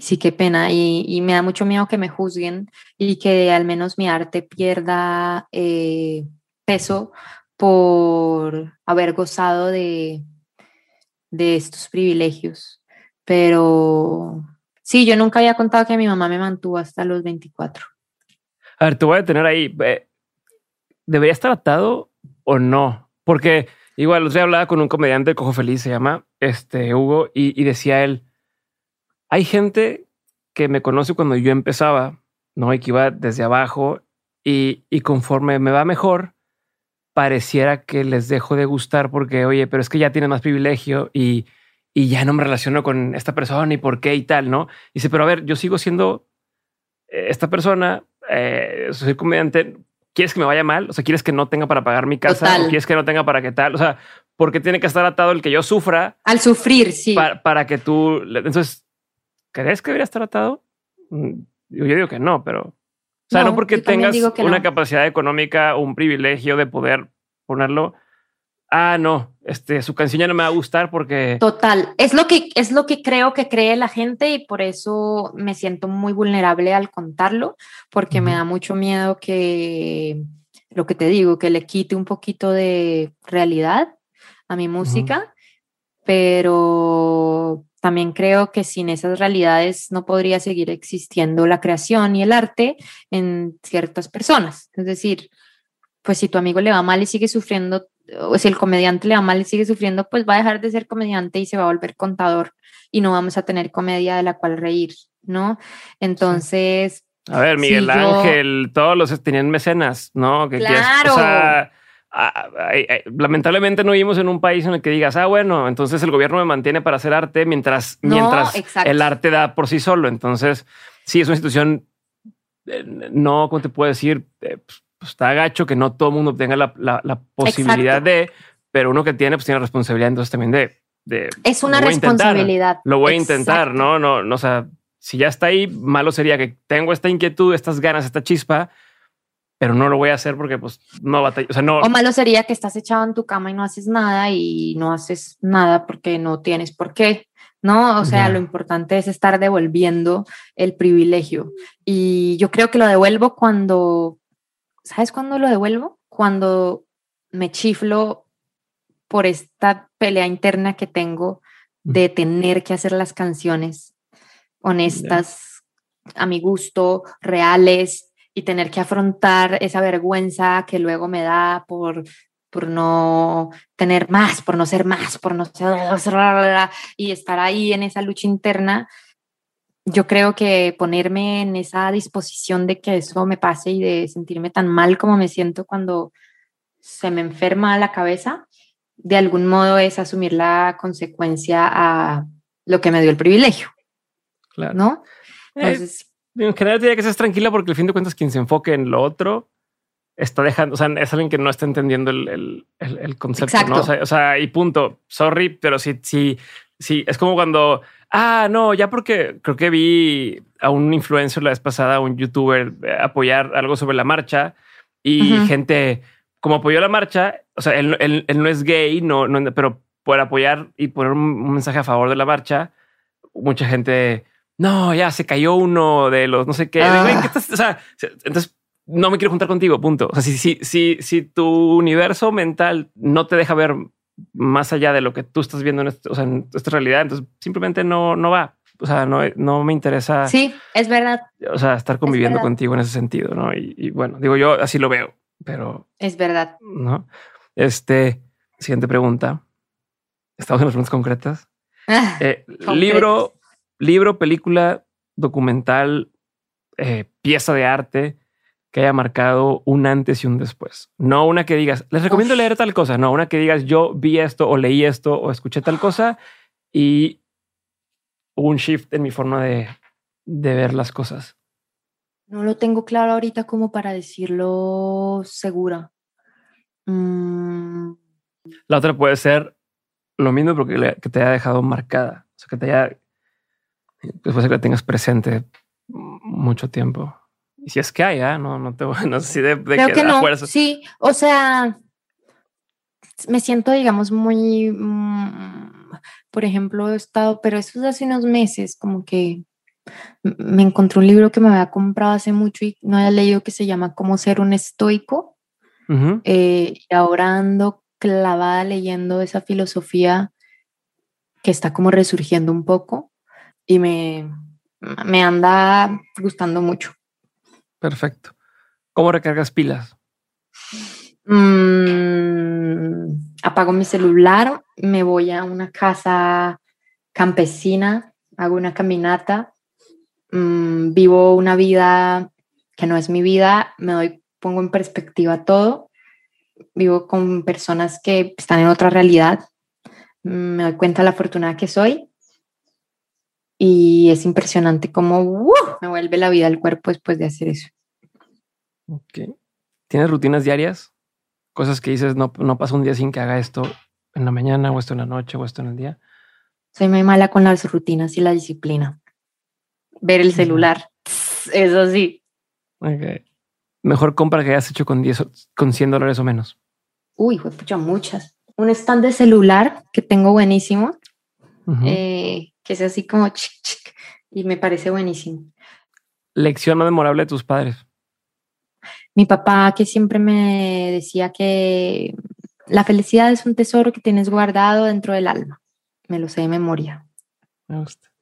sí, qué pena. Y, me da mucho miedo que me juzguen y que al menos mi arte pierda eh, peso por haber gozado de, de estos privilegios. Pero sí, yo nunca había contado que mi mamá me mantuvo hasta los 24. A ver, te voy a tener ahí. Eh, ¿debería estar atado o no? Porque igual, otro día hablaba con un comediante, Cojo Feliz se llama, este Hugo, y, decía él, hay gente que me conoce cuando yo empezaba, ¿no? Y que iba desde abajo y, y conforme me va mejor, pareciera que les dejo de gustar porque, oye, pero es que ya tiene más privilegio y, y ya no me relaciono con esta persona y por qué y tal, ¿no? dice, pero a ver, yo sigo siendo eh, esta persona, eh, soy comediante, ¿quieres que me vaya mal? O sea, ¿quieres que no tenga para pagar mi casa? ¿O quieres que no tenga para qué tal? O sea, ¿por qué tiene que estar atado el que yo sufra? Al sufrir, sí. Para, que tú... Entonces, ¿crees que debería estar atado? Mm, yo, digo que no, pero... O sea, no, porque tengas una capacidad económica un privilegio de poder ponerlo ah, no, este, su canción ya no me va a gustar porque... Total, es lo que, es lo que creo que cree la gente y por eso me siento muy vulnerable al contarlo, porque me da mucho miedo que, lo que te digo, que le quite un poquito de realidad a mi música, pero también creo que sin esas realidades no podría seguir existiendo la creación y el arte en ciertas personas. Es decir, pues si tu amigo le va mal y sigue sufriendo, o si el comediante le va mal y sigue sufriendo, pues va a dejar de ser comediante y se va a volver contador y no vamos a tener comedia de la cual reír, ¿no? Entonces... A ver, Miguel Ángel, todos los tenían mecenas, ¿no? Que claro. o sea, lamentablemente no vivimos en un país en el que digas, ah, bueno, entonces el gobierno me mantiene para hacer arte mientras, mientras el arte da por sí solo. Entonces, sí, es una institución, eh, no, ¿cómo te puedo decir? Eh, pues, pues, está gacho que no todo el mundo tenga la, la, posibilidad de, pero uno que tiene, pues tiene responsabilidad entonces también de... de es una responsabilidad. lo voy a intentar, ¿no? No, no, o sea, si ya está ahí, malo sería que tengo esta inquietud, estas ganas, esta chispa, pero no lo voy a hacer porque pues no batalla, o sea, no. O malo sería que estás echado en tu cama y no haces nada y no haces nada porque no tienes por qué, ¿no? O sea, lo importante es estar devolviendo el privilegio. Y yo creo que lo devuelvo cuando ¿Sabes cuándo lo devuelvo? Cuando me chiflo por esta pelea interna que tengo de tener que hacer las canciones honestas, a mi gusto, reales, y tener que afrontar esa vergüenza que luego me da por, por no tener más, por no ser más, por no ser... y estar ahí en esa lucha interna yo creo que ponerme en esa disposición de que eso me pase y de sentirme tan mal como me siento cuando se me enferma la cabeza, de algún modo es asumir la consecuencia a lo que me dio el privilegio. Claro. ¿No? Eh, Entonces, en general diría que seas tranquila porque al fin de cuentas quien se enfoque en lo otro está dejando, o sea, es alguien que no está entendiendo el, concepto, ¿no? O sea, y punto. Sorry, pero sí, sí, sí, es como cuando Ah, no, ya porque creo que vi a un influencer la vez pasada, un youtuber, eh, apoyar algo sobre la marcha y gente como apoyó la marcha, o sea, él, no es gay, no, no, pero por apoyar y poner un, mensaje a favor de la marcha, mucha gente, no, ya se cayó uno de los no sé qué. Ah. O sea, entonces no me quiero juntar contigo, punto. O sea, si, si, si, si tu universo mental no te deja ver más allá de lo que tú estás viendo en, esta realidad. Entonces simplemente no, no va. O sea, no, no me interesa. Sí, es verdad. O sea, estar conviviendo contigo en ese sentido, ¿no? Y, bueno, digo yo así lo veo, pero... Es verdad. ¿No? Este, siguiente pregunta. Estamos en las preguntas concretas. Ah, eh, libro, libro, película, documental, eh, pieza de arte que haya marcado un antes y un después. No una que digas, les recomiendo leer tal cosa, no, una que digas, yo vi esto o leí esto o escuché tal cosa y un shift en mi forma de, ver las cosas. No lo tengo claro ahorita como para decirlo segura. Mm. La otra puede ser lo mismo porque que te haya dejado marcada, o sea, que te haya, después de que la tengas presente mucho tiempo. Y si es que hay, ¿eh? no, no, te, no sé si de, de que, no. Sí, o sea, me siento, digamos, muy, mm, por ejemplo, he estado, pero eso es hace unos meses, como que me encontré un libro que me había comprado hace mucho y no había leído que se llama Cómo ser un estoico. Eh, y ahora ando clavada leyendo esa filosofía que está como resurgiendo un poco y me, me anda gustando mucho. Perfecto. ¿Cómo recargas pilas? Mm, apago mi celular, me voy a una casa campesina, hago una caminata, mm, vivo una vida que no es mi vida, me doy, pongo en perspectiva todo, vivo con personas que están en otra realidad, me doy cuenta de la afortunada que soy y es impresionante cómo me vuelve la vida al cuerpo después de hacer eso. Ok. ¿Tienes rutinas diarias? Cosas que dices, no, no pasa un día sin que haga esto en la mañana o esto en la noche o esto en el día. Soy muy mala con las rutinas y la disciplina. Ver el celular, eso sí. Okay. Mejor compra que hayas hecho con 10, con 100 dólares o menos. Uy, fue muchas. Un stand de celular que tengo buenísimo eh, que es así como chic, chic, y me parece buenísimo. Lección no memorable de tus padres. Mi papá que siempre me decía que la felicidad es un tesoro que tienes guardado dentro del alma. Me lo sé de memoria. Me gusta.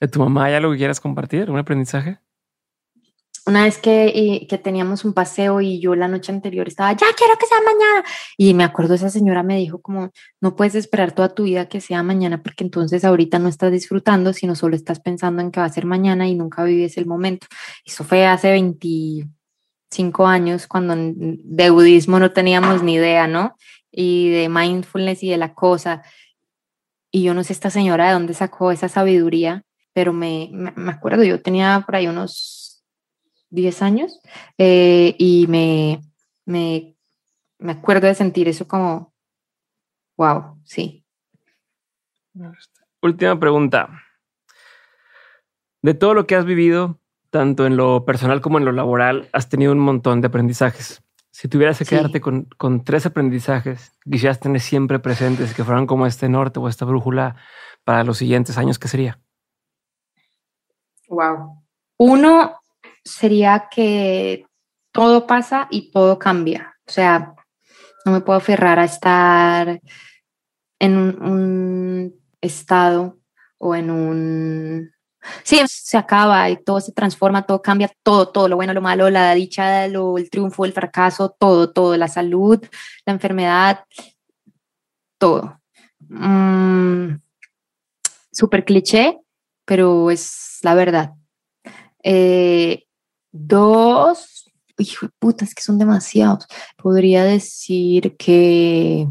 ¿De tu mamá hay algo que quieras compartir? ¿Un aprendizaje? Una vez que, que, teníamos un paseo y yo la noche anterior estaba, ya quiero que sea mañana. Y me acuerdo esa señora me dijo como, no puedes esperar toda tu vida que sea mañana porque entonces ahorita no estás disfrutando, sino solo estás pensando en que va a ser mañana y nunca vives el momento. Eso fue hace 25 años cuando de budismo no teníamos ni idea, ¿no? Y de mindfulness y de la cosa. Y yo no sé esta señora de dónde sacó esa sabiduría, pero me, me acuerdo, yo tenía por ahí unos 10 años eh, y me, me, me acuerdo de sentir eso como, wow, sí. Última pregunta. De todo lo que has vivido, tanto en lo personal como en lo laboral, has tenido un montón de aprendizajes. Si tuvieras que quedarte con, con, tres aprendizajes que quisieras tener siempre presentes, que fueran como este norte o esta brújula para los siguientes años, ¿qué sería? Wow. Uno, sería que todo pasa y todo cambia. O sea, no me puedo aferrar a estar en un, estado o en un... Sí, se acaba y todo se transforma, todo cambia, todo, todo, lo bueno, lo malo, la dicha, lo, el triunfo, el fracaso, todo, todo, la salud, la enfermedad, todo. Mm, Súper cliché, pero es la verdad. Eh, Dos, hijo de puta, es que son demasiados. Podría decir que,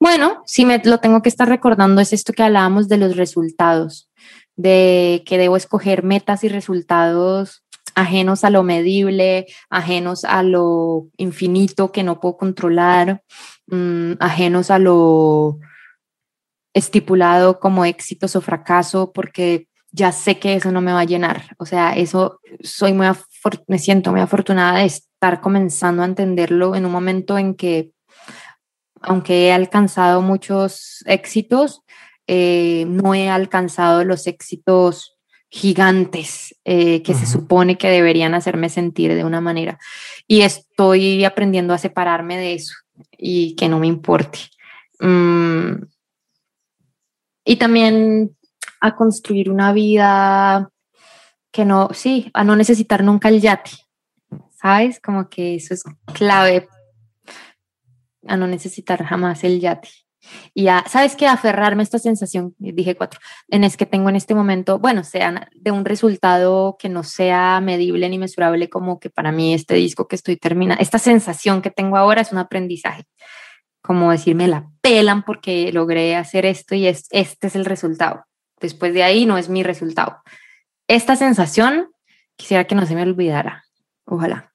bueno, si me lo tengo que estar recordando, es esto que hablábamos de los resultados, de que debo escoger metas y resultados ajenos a lo medible, ajenos a lo infinito que no puedo controlar, mm, ajenos a lo estipulado como éxitos o fracaso, porque ya sé que eso no me va a llenar. O sea, eso soy muy, me siento muy afortunada de estar comenzando a entenderlo en un momento en que, aunque he alcanzado muchos éxitos, eh, no he alcanzado los éxitos gigantes eh, que se supone que deberían hacerme sentir de una manera. Y estoy aprendiendo a separarme de eso y que no me importe. Mm, y también a construir una vida que no, sí, a no necesitar nunca el yate, ¿sabes? Como que eso es clave, a no necesitar jamás el yate. Y a, ¿sabes qué? Aferrarme a esta sensación, dije cuatro, en es que tengo en este momento, bueno, sea de un resultado que no sea medible ni mesurable como que para mí este disco que estoy terminando, esta sensación que tengo ahora es un aprendizaje, como decirme la pelan porque logré hacer esto y es, este es el resultado. Después de ahí no es mi resultado. Esta sensación quisiera que no se me olvidara. Ojalá.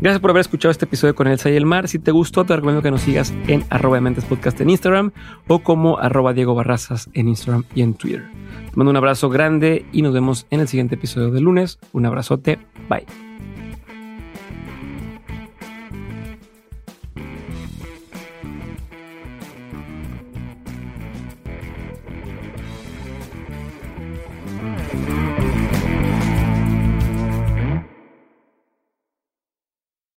Gracias por haber escuchado este episodio con Elsa y el Mar. Si te gustó, te recomiendo que nos sigas en arroba Mentes Podcast en Instagram o como arroba Diego Barrazas en Instagram y en Twitter. Te mando un abrazo grande y nos vemos en el siguiente episodio de lunes. Un abrazote. Bye.